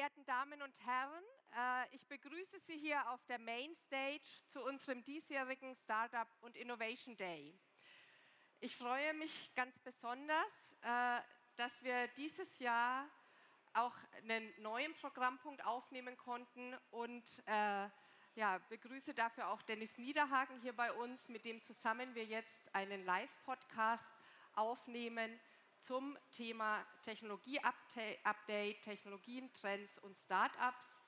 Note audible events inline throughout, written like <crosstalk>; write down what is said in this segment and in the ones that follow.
Verehrten Damen und Herren, äh, ich begrüße Sie hier auf der Mainstage zu unserem diesjährigen Startup und Innovation Day. Ich freue mich ganz besonders, äh, dass wir dieses Jahr auch einen neuen Programmpunkt aufnehmen konnten und äh, ja, begrüße dafür auch Dennis Niederhagen hier bei uns, mit dem zusammen wir jetzt einen Live-Podcast aufnehmen zum Thema Technologie-Update, Technologien, Trends und Startups.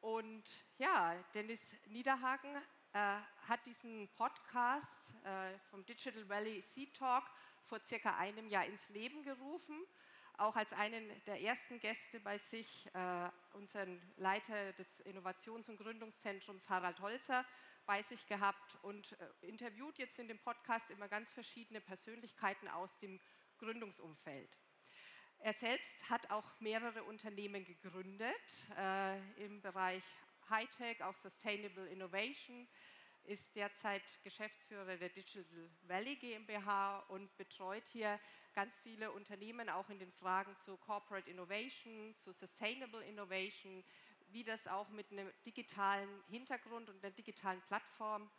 Und ja, Dennis Niederhagen äh, hat diesen Podcast äh, vom Digital Valley Sea Talk vor circa einem Jahr ins Leben gerufen, auch als einen der ersten Gäste bei sich äh, unseren Leiter des Innovations- und Gründungszentrums Harald Holzer bei sich gehabt und äh, interviewt jetzt in dem Podcast immer ganz verschiedene Persönlichkeiten aus dem Gründungsumfeld. Er selbst hat auch mehrere Unternehmen gegründet äh, im Bereich Hightech, auch Sustainable Innovation, ist derzeit Geschäftsführer der Digital Valley GmbH und betreut hier ganz viele Unternehmen auch in den Fragen zu Corporate Innovation, zu Sustainable Innovation, wie das auch mit einem digitalen Hintergrund und einer digitalen Plattform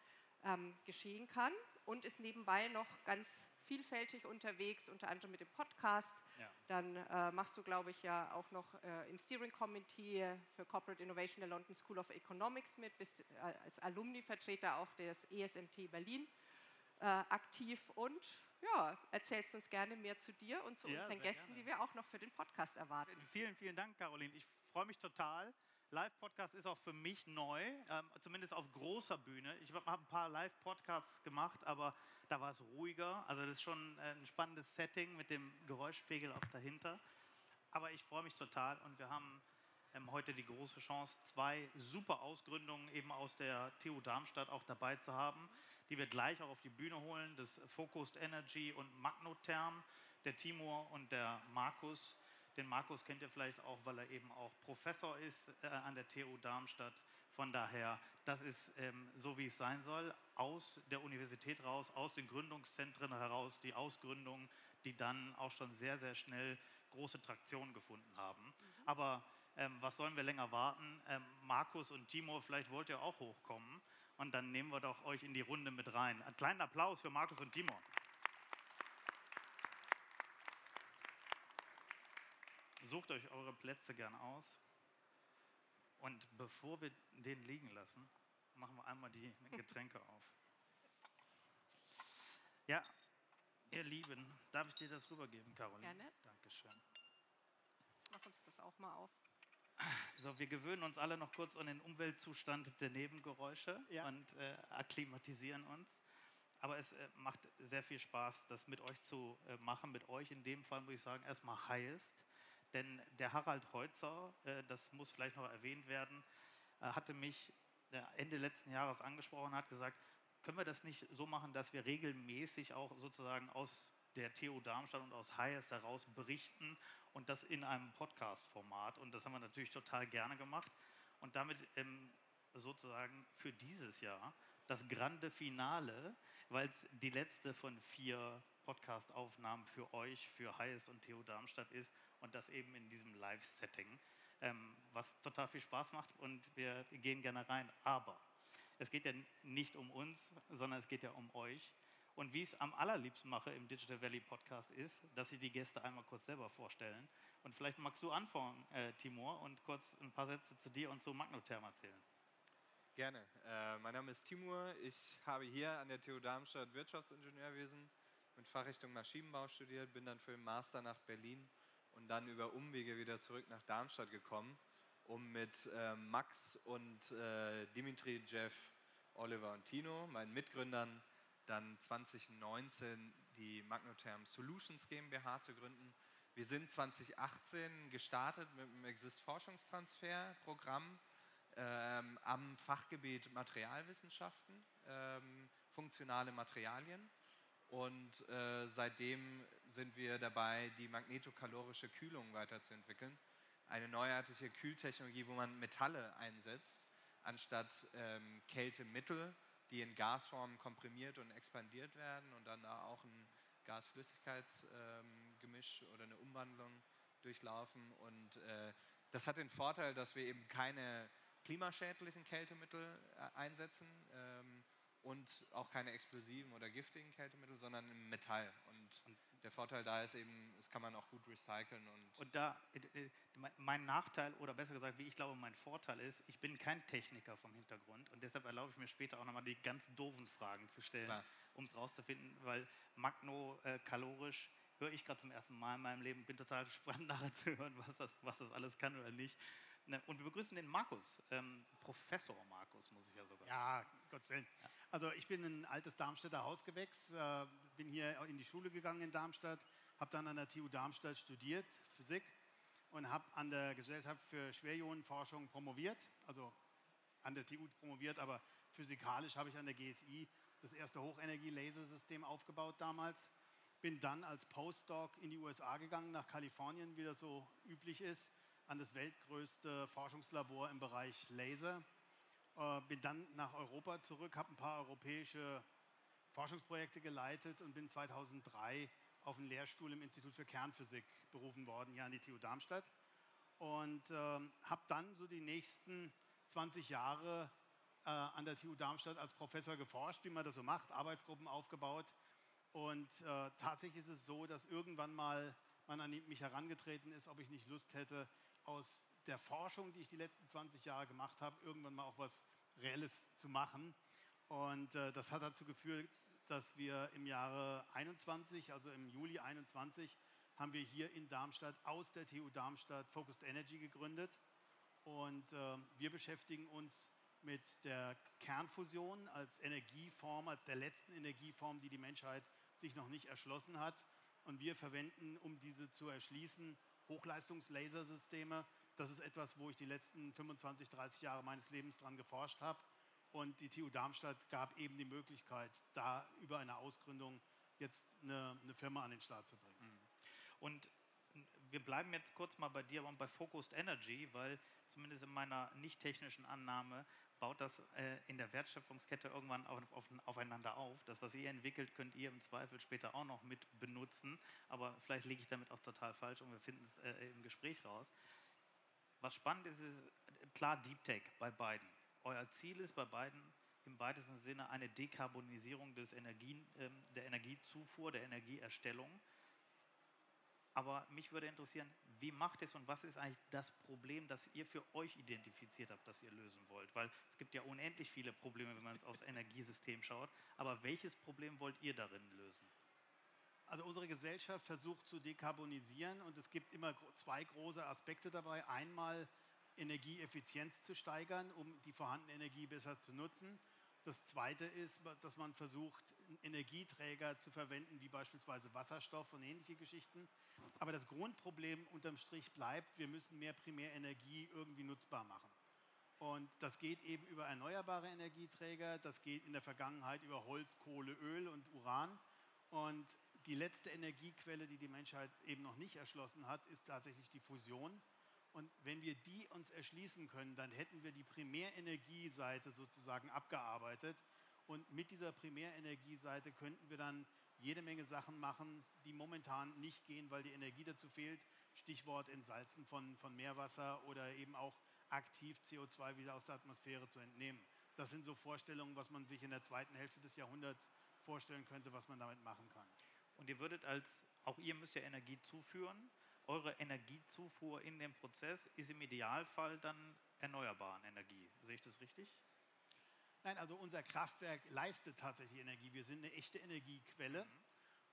ähm, geschehen kann und ist nebenbei noch ganz vielfältig unterwegs, unter anderem mit dem Podcast. Ja. Dann äh, machst du, glaube ich, ja auch noch äh, im Steering Committee für Corporate Innovation der London School of Economics mit, bist äh, als Alumni-Vertreter auch des ESMT Berlin äh, aktiv und ja, erzählst uns gerne mehr zu dir und zu ja, unseren Gästen, gerne. die wir auch noch für den Podcast erwarten. Vielen, vielen Dank, Caroline. Ich freue mich total. Live-Podcast ist auch für mich neu, ähm, zumindest auf großer Bühne. Ich habe ein paar Live-Podcasts gemacht, aber da war es ruhiger. Also das ist schon ein spannendes Setting mit dem Geräuschpegel auch dahinter. Aber ich freue mich total und wir haben ähm, heute die große Chance, zwei super Ausgründungen eben aus der TU Darmstadt auch dabei zu haben, die wir gleich auch auf die Bühne holen. Das Focused Energy und Magnotherm, der Timur und der Markus. Den Markus kennt ihr vielleicht auch, weil er eben auch Professor ist äh, an der TU Darmstadt. Von daher, das ist ähm, so, wie es sein soll, aus der Universität raus, aus den Gründungszentren heraus, die Ausgründungen, die dann auch schon sehr, sehr schnell große Traktion gefunden haben. Mhm. Aber ähm, was sollen wir länger warten? Ähm, Markus und Timo, vielleicht wollt ihr auch hochkommen und dann nehmen wir doch euch in die Runde mit rein. Einen kleinen Applaus für Markus und Timo. Sucht euch eure Plätze gern aus. Und bevor wir den liegen lassen, machen wir einmal die <laughs> Getränke auf. Ja, ihr Lieben, darf ich dir das rübergeben, Caroline? Gerne. Dankeschön. Mach uns das auch mal auf. So, wir gewöhnen uns alle noch kurz an den Umweltzustand der Nebengeräusche ja. und äh, akklimatisieren uns. Aber es äh, macht sehr viel Spaß, das mit euch zu äh, machen. Mit euch in dem Fall muss ich sagen, erstmal Highest. Denn der Harald Heutzer, äh, das muss vielleicht noch erwähnt werden, äh, hatte mich äh, Ende letzten Jahres angesprochen und hat gesagt, können wir das nicht so machen, dass wir regelmäßig auch sozusagen aus der TU Darmstadt und aus Hayes heraus berichten und das in einem Podcast-Format. Und das haben wir natürlich total gerne gemacht. Und damit ähm, sozusagen für dieses Jahr das grande Finale, weil es die letzte von vier Podcast-Aufnahmen für euch, für Hayes und TU Darmstadt ist und das eben in diesem Live-Setting, ähm, was total viel Spaß macht und wir gehen gerne rein. Aber es geht ja nicht um uns, sondern es geht ja um euch. Und wie ich es am allerliebsten mache im Digital Valley Podcast ist, dass sie die Gäste einmal kurz selber vorstellen. Und vielleicht magst du anfangen, äh, Timur, und kurz ein paar Sätze zu dir und zu Magnotherm erzählen. Gerne. Äh, mein Name ist Timur. Ich habe hier an der TU Darmstadt Wirtschaftsingenieurwesen mit Fachrichtung Maschinenbau studiert, bin dann für den Master nach Berlin und dann über Umwege wieder zurück nach Darmstadt gekommen, um mit äh, Max und äh, Dimitri, Jeff, Oliver und Tino, meinen Mitgründern, dann 2019 die Magnotherm Solutions GmbH zu gründen. Wir sind 2018 gestartet mit dem Exist-Forschungstransfer-Programm ähm, am Fachgebiet Materialwissenschaften, ähm, funktionale Materialien. Und äh, seitdem sind wir dabei, die magnetokalorische Kühlung weiterzuentwickeln. Eine neuartige Kühltechnologie, wo man Metalle einsetzt, anstatt ähm, Kältemittel, die in Gasformen komprimiert und expandiert werden und dann da auch ein Gas-Flüssigkeits-Gemisch ähm, oder eine Umwandlung durchlaufen. Und äh, das hat den Vorteil, dass wir eben keine klimaschädlichen Kältemittel äh, einsetzen. Ähm, und auch keine explosiven oder giftigen Kältemittel, sondern im Metall. Und, und, der Vorteil da ist eben, das kann man auch gut recyceln. Und, und da, äh, äh, mein Nachteil oder besser gesagt, wie ich glaube, mein Vorteil ist, ich bin kein Techniker vom Hintergrund und deshalb erlaube ich mir später auch nochmal die ganz doofen Fragen zu stellen, um es rauszufinden, weil magno-kalorisch äh, höre ich gerade zum ersten Mal in meinem Leben, bin total gespannt <laughs> nachher zu hören, was das, was das alles kann oder nicht. Ne, und wir begrüßen den Markus, ähm, Professor Markus, muss ich ja sogar Ja, Gottes Willen. Ja. Also ich bin ein altes Darmstädter Hausgewächs, äh, bin hier in die Schule gegangen in Darmstadt, habe dann an der TU Darmstadt studiert, Physik, und habe an der Gesellschaft für Schwerionenforschung promoviert, also an der TU promoviert, aber physikalisch habe ich an der GSI das erste Hochenergie-Lasersystem aufgebaut damals. Bin dann als Postdoc in die USA gegangen, nach Kalifornien, wie das so üblich ist an das weltgrößte Forschungslabor im Bereich Laser. Äh, bin dann nach Europa zurück, habe ein paar europäische Forschungsprojekte geleitet und bin 2003 auf einen Lehrstuhl im Institut für Kernphysik berufen worden, hier an die TU Darmstadt. Und äh, habe dann so die nächsten 20 Jahre äh, an der TU Darmstadt als Professor geforscht, wie man das so macht, Arbeitsgruppen aufgebaut. Und äh, tatsächlich ist es so, dass irgendwann mal man an mich herangetreten ist, ob ich nicht Lust hätte, aus der Forschung, die ich die letzten 20 Jahre gemacht habe, irgendwann mal auch was Reelles zu machen. Und äh, das hat dazu geführt, dass wir im Jahre 21, also im Juli 21, haben wir hier in Darmstadt aus der TU Darmstadt Focused Energy gegründet. Und äh, wir beschäftigen uns mit der Kernfusion als Energieform, als der letzten Energieform, die die Menschheit sich noch nicht erschlossen hat. Und wir verwenden, um diese zu erschließen, Hochleistungslasersysteme. Das ist etwas, wo ich die letzten 25, 30 Jahre meines Lebens dran geforscht habe. Und die TU Darmstadt gab eben die Möglichkeit, da über eine Ausgründung jetzt eine, eine Firma an den Start zu bringen. Mhm. Und wir bleiben jetzt kurz mal bei dir und bei Focused Energy, weil zumindest in meiner nicht technischen Annahme baut das äh, in der Wertschöpfungskette irgendwann auf, auf, aufeinander auf. Das, was ihr entwickelt, könnt ihr im Zweifel später auch noch mit benutzen. Aber vielleicht liege ich damit auch total falsch und wir finden es äh, im Gespräch raus. Was spannend ist, ist klar Deep Tech bei beiden. Euer Ziel ist bei beiden im weitesten Sinne eine Dekarbonisierung des Energien, äh, der Energiezufuhr, der Energieerstellung. Aber mich würde interessieren, wie macht es und was ist eigentlich das Problem, das ihr für euch identifiziert habt, das ihr lösen wollt? Weil es gibt ja unendlich viele Probleme, wenn man aufs <laughs> Energiesystem schaut. Aber welches Problem wollt ihr darin lösen? Also unsere Gesellschaft versucht zu dekarbonisieren und es gibt immer zwei große Aspekte dabei. Einmal Energieeffizienz zu steigern, um die vorhandene Energie besser zu nutzen. Das Zweite ist, dass man versucht, Energieträger zu verwenden, wie beispielsweise Wasserstoff und ähnliche Geschichten. Aber das Grundproblem unterm Strich bleibt, wir müssen mehr Primärenergie irgendwie nutzbar machen. Und das geht eben über erneuerbare Energieträger, das geht in der Vergangenheit über Holz, Kohle, Öl und Uran. Und die letzte Energiequelle, die die Menschheit eben noch nicht erschlossen hat, ist tatsächlich die Fusion. Und wenn wir die uns erschließen können, dann hätten wir die Primärenergieseite sozusagen abgearbeitet. Und mit dieser Primärenergieseite könnten wir dann jede Menge Sachen machen, die momentan nicht gehen, weil die Energie dazu fehlt. Stichwort Entsalzen von, von Meerwasser oder eben auch aktiv CO2 wieder aus der Atmosphäre zu entnehmen. Das sind so Vorstellungen, was man sich in der zweiten Hälfte des Jahrhunderts vorstellen könnte, was man damit machen kann. Und ihr würdet als, auch ihr müsst ja Energie zuführen eure Energiezufuhr in dem Prozess ist im Idealfall dann erneuerbare Energie. Sehe ich das richtig? Nein, also unser Kraftwerk leistet tatsächlich Energie. Wir sind eine echte Energiequelle. Mhm.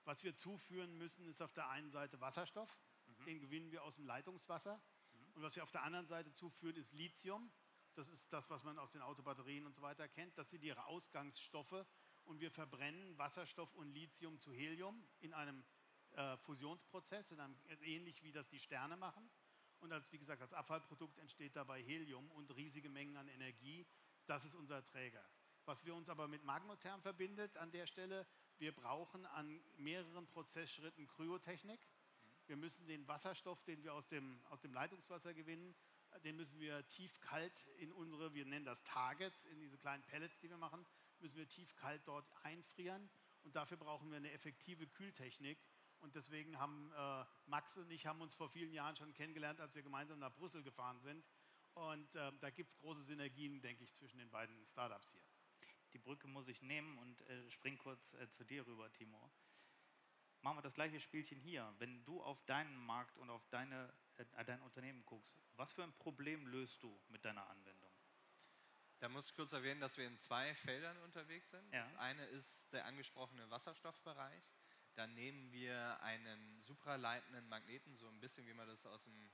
Was wir zuführen müssen, ist auf der einen Seite Wasserstoff. Mhm. Den gewinnen wir aus dem Leitungswasser. Mhm. Und was wir auf der anderen Seite zuführen, ist Lithium. Das ist das, was man aus den Autobatterien und so weiter kennt. Das sind ihre Ausgangsstoffe. Und wir verbrennen Wasserstoff und Lithium zu Helium in einem äh, Fusionsprozess, einem, ähnlich wie das die Sterne machen. Und als, wie gesagt, als Abfallprodukt entsteht dabei Helium und riesige Mengen an Energie. Das ist unser Träger. Was wir uns aber mit Magnotherm verbindet an der Stelle, wir brauchen an mehreren Prozessschritten Kryotechnik. Wir müssen den Wasserstoff, den wir aus dem, aus dem Leitungswasser gewinnen, den müssen wir tiefkalt in unsere, wir nennen das Targets, in diese kleinen Pellets, die wir machen, müssen wir tiefkalt dort einfrieren. Und dafür brauchen wir eine effektive Kühltechnik. Und deswegen haben äh, Max und ich haben uns vor vielen Jahren schon kennengelernt, als wir gemeinsam nach Brüssel gefahren sind. Und äh, da gibt es große Synergien, denke ich, zwischen den beiden Startups hier. Die Brücke muss ich nehmen und äh, spring kurz äh, zu dir rüber, Timo. Machen wir das gleiche Spielchen hier. Wenn du auf deinen Markt und auf deine, äh, dein Unternehmen guckst, was für ein Problem löst du mit deiner Anwendung? Da muss ich kurz erwähnen, dass wir in zwei Feldern unterwegs sind. Ja. Das eine ist der angesprochene Wasserstoffbereich. Da nehmen wir einen supraleitenden Magneten, so ein bisschen wie man das aus dem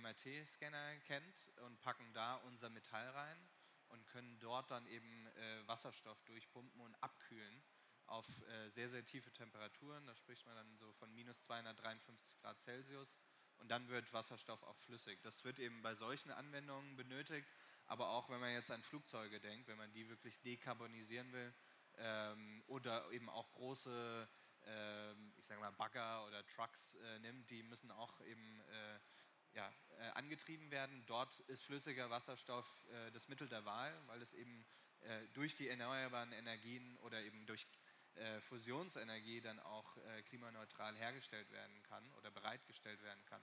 MRT-Scanner kennt, und packen da unser Metall rein und können dort dann eben äh, Wasserstoff durchpumpen und abkühlen auf äh, sehr, sehr tiefe Temperaturen. Da spricht man dann so von minus 253 Grad Celsius. Und dann wird Wasserstoff auch flüssig. Das wird eben bei solchen Anwendungen benötigt, aber auch wenn man jetzt an Flugzeuge denkt, wenn man die wirklich dekarbonisieren will ähm, oder eben auch große ähm, ich sage mal, Bagger oder Trucks äh, nimmt, die müssen auch eben äh, ja, äh, angetrieben werden. Dort ist flüssiger Wasserstoff äh, das Mittel der Wahl, weil es eben äh, durch die erneuerbaren Energien oder eben durch äh, Fusionsenergie dann auch klimaneutral hergestellt werden kann oder bereitgestellt werden kann.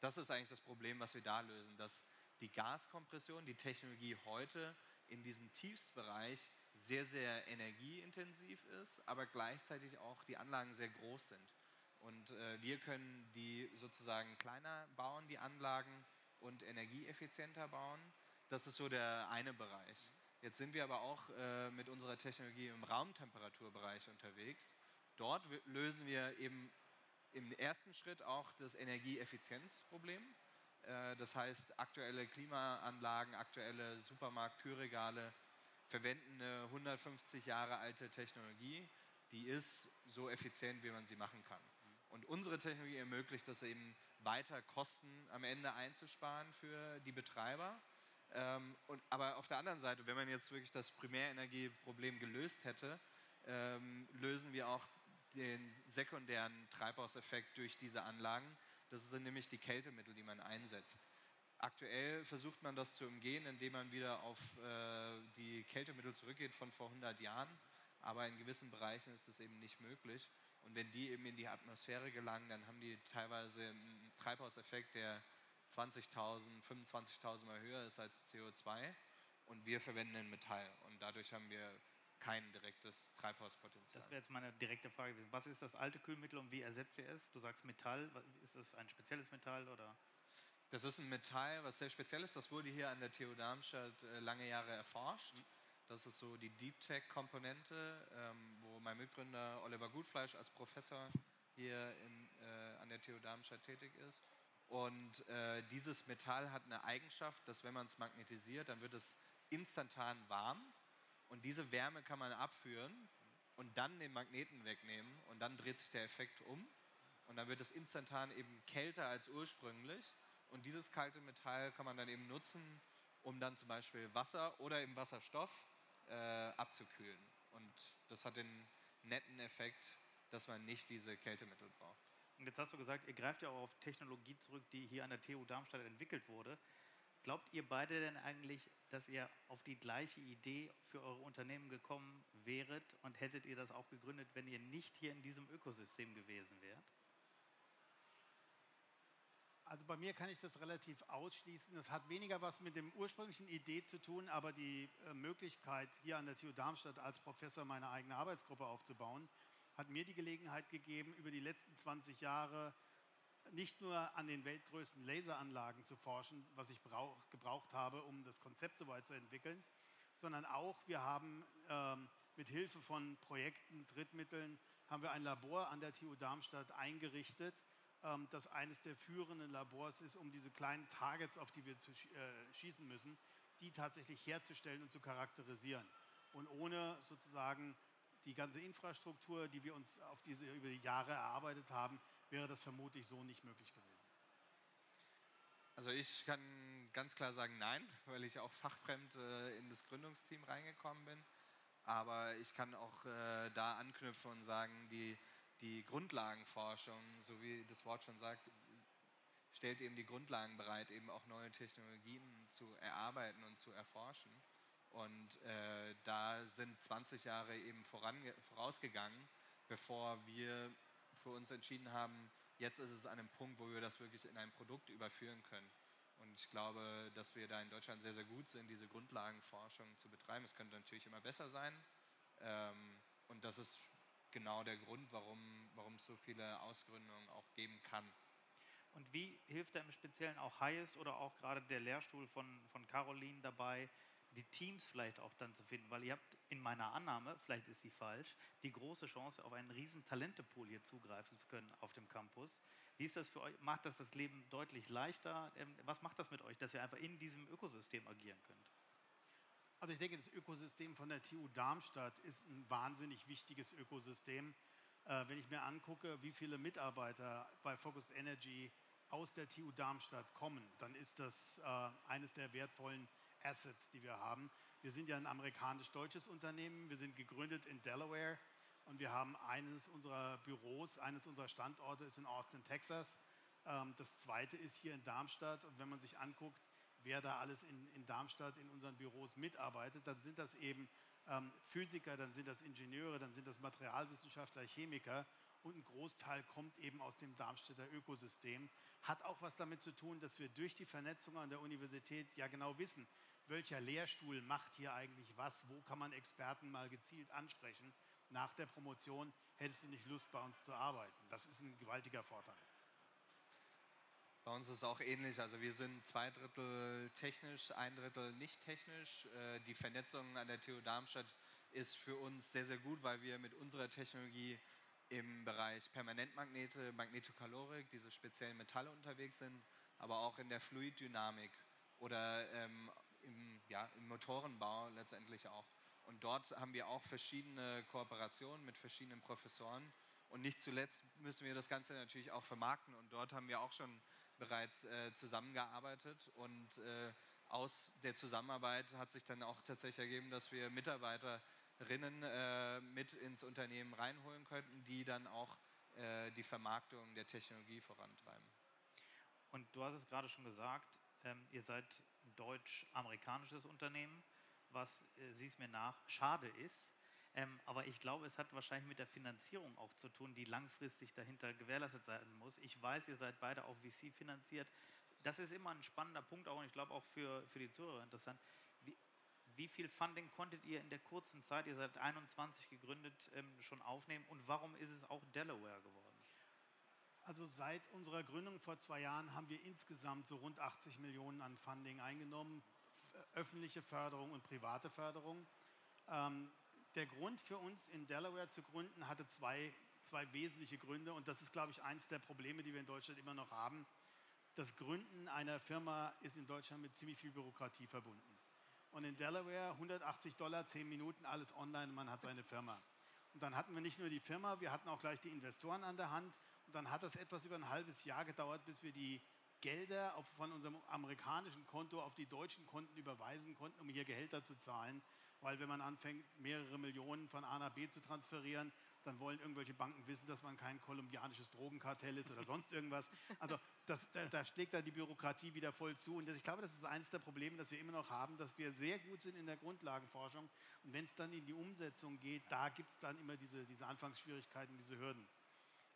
Das ist eigentlich das Problem, was wir da lösen, dass die Gaskompression, die Technologie heute in diesem Tiefstbereich sehr, sehr energieintensiv ist, aber gleichzeitig auch die Anlagen sehr groß sind. Und äh, wir können die sozusagen kleiner bauen, die Anlagen, und energieeffizienter bauen. Das ist so der eine Bereich. Jetzt sind wir aber auch äh, mit unserer Technologie im Raumtemperaturbereich unterwegs. Dort lösen wir eben im ersten Schritt auch das Energieeffizienzproblem. Äh, das heißt, aktuelle Klimaanlagen, aktuelle Supermarkt-Kühlregale verwenden eine 150 Jahre alte Technologie, die ist so effizient, wie man sie machen kann. Und unsere Technologie ermöglicht es eben weiter Kosten am Ende einzusparen für die Betreiber. Ähm, und, aber auf der anderen Seite, wenn man jetzt wirklich das Primärenergieproblem gelöst hätte, ähm, lösen wir auch den sekundären Treibhauseffekt durch diese Anlagen. Das sind nämlich die Kältemittel, die man einsetzt. Aktuell versucht man das zu umgehen, indem man wieder auf äh, die Kältemittel zurückgeht von vor 100 Jahren. Aber in gewissen Bereichen ist das eben nicht möglich. Und wenn die eben in die Atmosphäre gelangen, dann haben die teilweise einen Treibhauseffekt, der 20.000, 25.000 Mal höher ist als CO2. Und wir verwenden ein Metall. Und dadurch haben wir kein direktes Treibhauspotenzial. Das wäre jetzt meine direkte Frage gewesen. Was ist das alte Kühlmittel und wie ersetzt ihr es? Du sagst Metall. Ist es ein spezielles Metall oder? Das ist ein Metall, was sehr speziell ist. Das wurde hier an der TU Darmstadt äh, lange Jahre erforscht. Das ist so die Deep Tech-Komponente, ähm, wo mein Mitgründer Oliver Gutfleisch als Professor hier in, äh, an der TU Darmstadt tätig ist. Und äh, dieses Metall hat eine Eigenschaft, dass wenn man es magnetisiert, dann wird es instantan warm. Und diese Wärme kann man abführen und dann den Magneten wegnehmen und dann dreht sich der Effekt um. Und dann wird es instantan eben kälter als ursprünglich. Und dieses kalte Metall kann man dann eben nutzen, um dann zum Beispiel Wasser oder eben Wasserstoff äh, abzukühlen. Und das hat den netten Effekt, dass man nicht diese Kältemittel braucht. Und jetzt hast du gesagt, ihr greift ja auch auf Technologie zurück, die hier an der TU Darmstadt entwickelt wurde. Glaubt ihr beide denn eigentlich, dass ihr auf die gleiche Idee für eure Unternehmen gekommen wäret und hättet ihr das auch gegründet, wenn ihr nicht hier in diesem Ökosystem gewesen wärt? Also bei mir kann ich das relativ ausschließen. Das hat weniger was mit dem ursprünglichen Idee zu tun, aber die äh, Möglichkeit, hier an der TU Darmstadt als Professor meine eigene Arbeitsgruppe aufzubauen, hat mir die Gelegenheit gegeben, über die letzten 20 Jahre nicht nur an den weltgrößten Laseranlagen zu forschen, was ich brauch, gebraucht habe, um das Konzept so weit zu entwickeln, sondern auch, wir haben ähm, mit Hilfe von Projekten, Drittmitteln, haben wir ein Labor an der TU Darmstadt eingerichtet, ähm, das eines der führenden Labors ist, um diese kleinen Targets, auf die wir zu äh, schießen müssen, die tatsächlich herzustellen und zu charakterisieren. Und ohne sozusagen die ganze Infrastruktur, die wir uns auf diese, über die Jahre erarbeitet haben, wäre das vermutlich so nicht möglich gewesen. Also ich kann ganz klar sagen nein, weil ich auch fachfremd äh, in das Gründungsteam reingekommen bin. Aber ich kann auch äh, da anknüpfen und sagen, die, die Grundlagenforschung, so wie das Wort schon sagt, stellt eben die Grundlagen bereit, eben auch neue Technologien zu erarbeiten und zu erforschen. Und äh, da sind 20 Jahre eben vorausgegangen, bevor wir für uns entschieden haben, jetzt ist es an einem Punkt, wo wir das wirklich in ein Produkt überführen können. Und ich glaube, dass wir da in Deutschland sehr, sehr gut sind, diese Grundlagenforschung zu betreiben. Es könnte natürlich immer besser sein. Ähm, und das ist genau der Grund, warum, warum es so viele Ausgründungen auch geben kann. Und wie hilft da im Speziellen auch Highest oder auch gerade der Lehrstuhl von, von Caroline dabei, die Teams vielleicht auch dann zu finden? Weil ihr habt in meiner Annahme, vielleicht ist sie falsch, die große Chance, auf einen riesen Talentepool hier zugreifen zu können auf dem Campus. Wie ist das für euch? Macht das das Leben deutlich leichter? Ähm, was macht das mit euch, dass ihr einfach in diesem Ökosystem agieren könnt? Also ich denke, das Ökosystem von der TU Darmstadt ist ein wahnsinnig wichtiges Ökosystem. Äh, wenn ich mir angucke, wie viele Mitarbeiter bei Focus Energy aus der TU Darmstadt kommen, dann ist das äh, eines der wertvollen Assets, die wir haben. Wir sind ja ein amerikanisch-deutsches Unternehmen. Wir sind gegründet in Delaware und wir haben eines unserer Büros, eines unserer Standorte ist in Austin, Texas. Ähm, das zweite ist hier in Darmstadt. Und wenn man sich anguckt, wer da alles in, in Darmstadt in unseren Büros mitarbeitet, dann sind das eben ähm, Physiker, dann sind das Ingenieure, dann sind das Materialwissenschaftler, Chemiker und ein Großteil kommt eben aus dem Darmstädter Ökosystem. Hat auch was damit zu tun, dass wir durch die Vernetzung an der Universität ja genau wissen, welcher Lehrstuhl macht hier eigentlich was, wo kann man Experten mal gezielt ansprechen. Nach der Promotion hättest du nicht Lust, bei uns zu arbeiten. Das ist ein gewaltiger Vorteil. Bei uns ist es auch ähnlich. Also wir sind zwei Drittel technisch, ein Drittel nicht technisch. Äh, die Vernetzung an der TU Darmstadt ist für uns sehr, sehr gut, weil wir mit unserer Technologie im Bereich Permanentmagnete, Magnetokalorik, diese speziellen Metalle unterwegs sind, aber auch in der Fluiddynamik oder ähm, im, ja, im Motorenbau letztendlich auch. Und dort haben wir auch verschiedene Kooperationen mit verschiedenen Professoren. Und nicht zuletzt müssen wir das Ganze natürlich auch vermarkten. Und dort haben wir auch schon bereits äh, zusammengearbeitet. Und äh, aus der Zusammenarbeit hat sich dann auch tatsächlich ergeben, dass wir Mitarbeiterinnen äh, mit ins Unternehmen reinholen könnten, die dann auch äh, die Vermarktung der Technologie vorantreiben. Und du hast es gerade schon gesagt, ähm, ihr seid deutsch-amerikanisches Unternehmen, was, äh, sieh es mir nach, schade ist. Ähm, aber ich glaube, es hat wahrscheinlich mit der Finanzierung auch zu tun, die langfristig dahinter gewährleistet sein muss. Ich weiß, ihr seid beide auch VC finanziert. Das ist immer ein spannender Punkt auch und ich glaube auch für, für die Zuhörer interessant. Wie, wie viel Funding konntet ihr in der kurzen Zeit, ihr seid 21 gegründet, ähm, schon aufnehmen und warum ist es auch Delaware geworden? Also seit unserer Gründung vor zwei Jahren haben wir insgesamt so rund 80 Millionen an Funding eingenommen, öffentliche Förderung und private Förderung. Ähm, der Grund für uns in Delaware zu gründen hatte zwei, zwei wesentliche Gründe und das ist, glaube ich, eins der Probleme, die wir in Deutschland immer noch haben. Das Gründen einer Firma ist in Deutschland mit ziemlich viel Bürokratie verbunden. Und in Delaware 180 Dollar, 10 Minuten, alles online man hat seine Firma. Und dann hatten wir nicht nur die Firma, wir hatten auch gleich die Investoren an der Hand. Und dann hat es etwas über ein halbes Jahr gedauert, bis wir die Gelder auf, von unserem amerikanischen Konto auf die deutschen Konten überweisen konnten, um hier Gehälter zu zahlen weil wenn man anfängt, mehrere Millionen von A nach B zu transferieren, dann wollen irgendwelche Banken wissen, dass man kein kolumbianisches Drogenkartell ist oder sonst irgendwas. Also das, da, da schlägt da die Bürokratie wieder voll zu. Und das, ich glaube, das ist eines der Probleme, das wir immer noch haben, dass wir sehr gut sind in der Grundlagenforschung. Und wenn es dann in die Umsetzung geht, da gibt es dann immer diese, diese Anfangsschwierigkeiten, diese Hürden.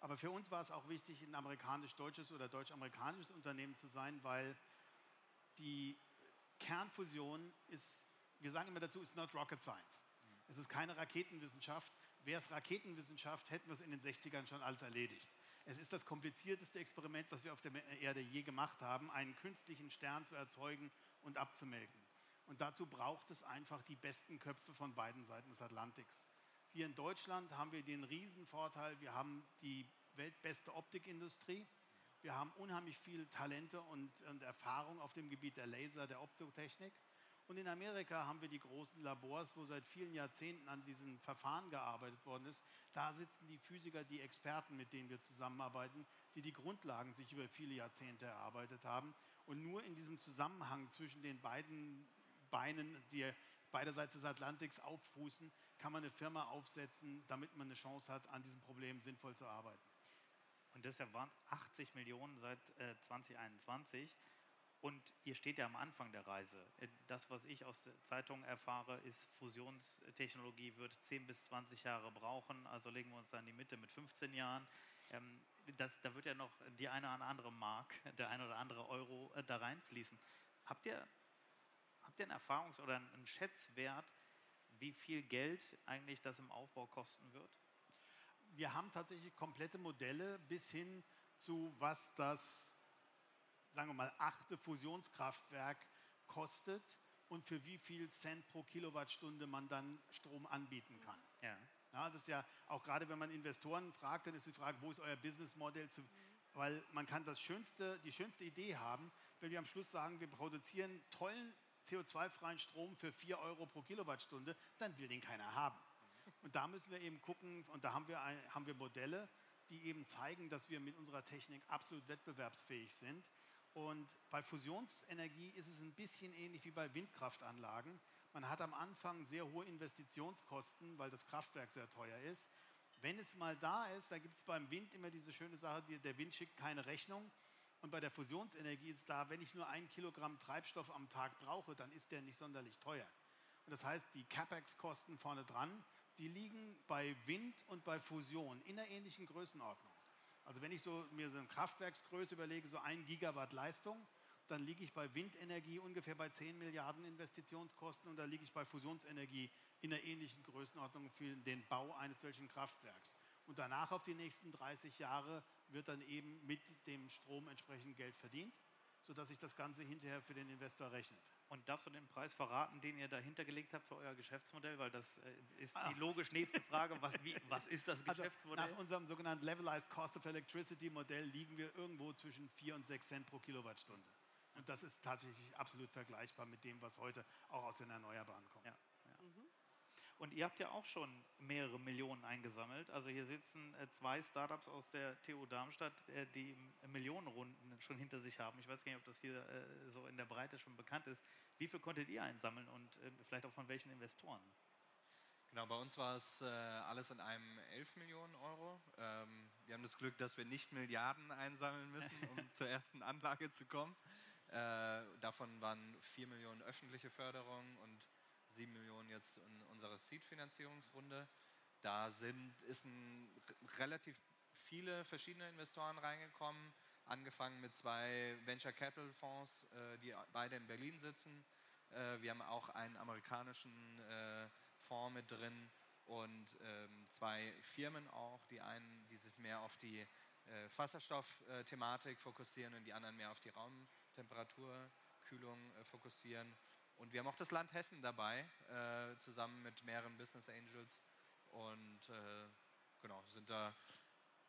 Aber für uns war es auch wichtig, ein amerikanisch-deutsches oder deutsch-amerikanisches Unternehmen zu sein, weil die Kernfusion ist wir sagen immer dazu, ist not rocket science. Es ist keine Raketenwissenschaft. Wäre es Raketenwissenschaft, hätten wir es in den 60ern schon alles erledigt. Es ist das komplizierteste Experiment, was wir auf der Erde je gemacht haben, einen künstlichen Stern zu erzeugen und abzumelken. Und dazu braucht es einfach die besten Köpfe von beiden Seiten des Atlantiks. Hier in Deutschland haben wir den Riesenvorteil, wir haben die weltbeste Optikindustrie. Wir haben unheimlich viele Talente und, und Erfahrung auf dem Gebiet der Laser, der Optotechnik. Und in Amerika haben wir die großen Labors, wo seit vielen Jahrzehnten an diesen Verfahren gearbeitet worden ist. Da sitzen die Physiker, die Experten, mit denen wir zusammenarbeiten, die die Grundlagen sich über viele Jahrzehnte erarbeitet haben. Und nur in diesem Zusammenhang zwischen den beiden Beinen, die beiderseits des Atlantiks auffußen, kann man eine Firma aufsetzen, damit man eine Chance hat, an diesem Problem sinnvoll zu arbeiten. Und deshalb waren 80 Millionen seit äh, 2021. Und ihr steht ja am Anfang der Reise. Äh, das, was ich aus Zeitungen erfahre, ist, Fusionstechnologie wird 10 bis 20 Jahre brauchen. Also legen wir uns da in die Mitte mit 15 Jahren. Ähm, das, da wird ja noch die eine oder andere Mark, <laughs> der eine oder andere Euro äh, da reinfließen. Habt ihr, habt ihr einen Erfahrungs- oder einen Schätzwert, wie viel Geld eigentlich das im Aufbau kosten wird? Wir haben tatsächlich komplette Modelle bis hin zu, was das sagen wir mal, achte Fusionskraftwerk kostet und für wie viel Cent pro Kilowattstunde man dann Strom anbieten kann. Ja. ja das ist ja auch gerade, wenn man Investoren fragt, dann ist die Frage, wo ist euer Businessmodell? Zu, weil man kann das schönste, die schönste Idee haben, wenn wir am Schluss sagen, wir produzieren tollen CO2-freien Strom für 4 Euro pro Kilowattstunde, dann will den keiner haben. Und da müssen wir eben gucken, und da haben wir, haben wir Modelle, die eben zeigen, dass wir mit unserer Technik absolut wettbewerbsfähig sind. Und bei Fusionsenergie ist es ein bisschen ähnlich wie bei Windkraftanlagen. Man hat am Anfang sehr hohe Investitionskosten, weil das Kraftwerk sehr teuer ist. Wenn es mal da ist, da gibt es beim Wind immer diese schöne Sache, der Wind schickt keine Rechnung. Und bei der Fusionsenergie ist da, wenn ich nur ein Kilogramm Treibstoff am Tag brauche, dann ist der nicht sonderlich teuer. Und das heißt, die CapEx-Kosten vorne dran, die liegen bei Wind und bei Fusion in einer ähnlichen Größenordnung. Also wenn ich so, mir so eine Kraftwerksgröße überlege, so ein Gigawatt Leistung, dann liege ich bei Windenergie ungefähr bei 10 Milliarden Investitionskosten und da liege ich bei Fusionsenergie in einer ähnlichen Größenordnung für den Bau eines solchen Kraftwerks. Und danach auf die nächsten 30 Jahre wird dann eben mit dem Strom entsprechend Geld verdient, sodass sich das Ganze hinterher für den Investor rechnet. Und darfst du den Preis verraten, den ihr dahinter gelegt habt für euer Geschäftsmodell? Weil das äh, ist ah. die logisch nächste Frage. Was, wie, <laughs> was ist das also, Geschäftsmodell? Also nach unserem sogenannten Levelized Cost of Electricity Modell liegen wir irgendwo zwischen 4 und 6 Cent pro Kilowattstunde. Und das ist tatsächlich absolut vergleichbar mit dem, was heute auch aus den Erneuerbaren kommt. Ja. Und ihr habt ja auch schon mehrere Millionen eingesammelt. Also hier sitzen äh, zwei Startups aus der TU Darmstadt, äh, die Millionenrunden schon hinter sich haben. Ich weiß gar nicht, ob das hier äh, so in der Breite schon bekannt ist. Wie viel konntet ihr einsammeln und vielleicht auch von welchen Investoren? Genau, bei uns war es äh, alles in einem 11 Millionen Euro. Ähm, wir haben das Glück, dass wir nicht Milliarden einsammeln müssen, um <laughs> zur ersten Anlage zu kommen. Äh, davon waren 4 Millionen öffentliche Förderung und 7 Millionen jetzt in unserer Seed-Finanzierungsrunde. Da sind, ist ein, relativ viele verschiedene Investoren reingekommen, angefangen mit zwei Venture Capital Fonds, äh, die beide in Berlin sitzen. Äh, wir haben auch einen amerikanischen äh, Fonds mit drin und ähm, zwei Firmen auch, die einen, die sich mehr auf die Wasserstoffthematik fokussieren und die anderen mehr auf die Raumtemperaturkühlung fokussieren. Und wir haben auch das Land Hessen dabei, äh, zusammen mit mehreren Business Angels. Und äh, genau, sind da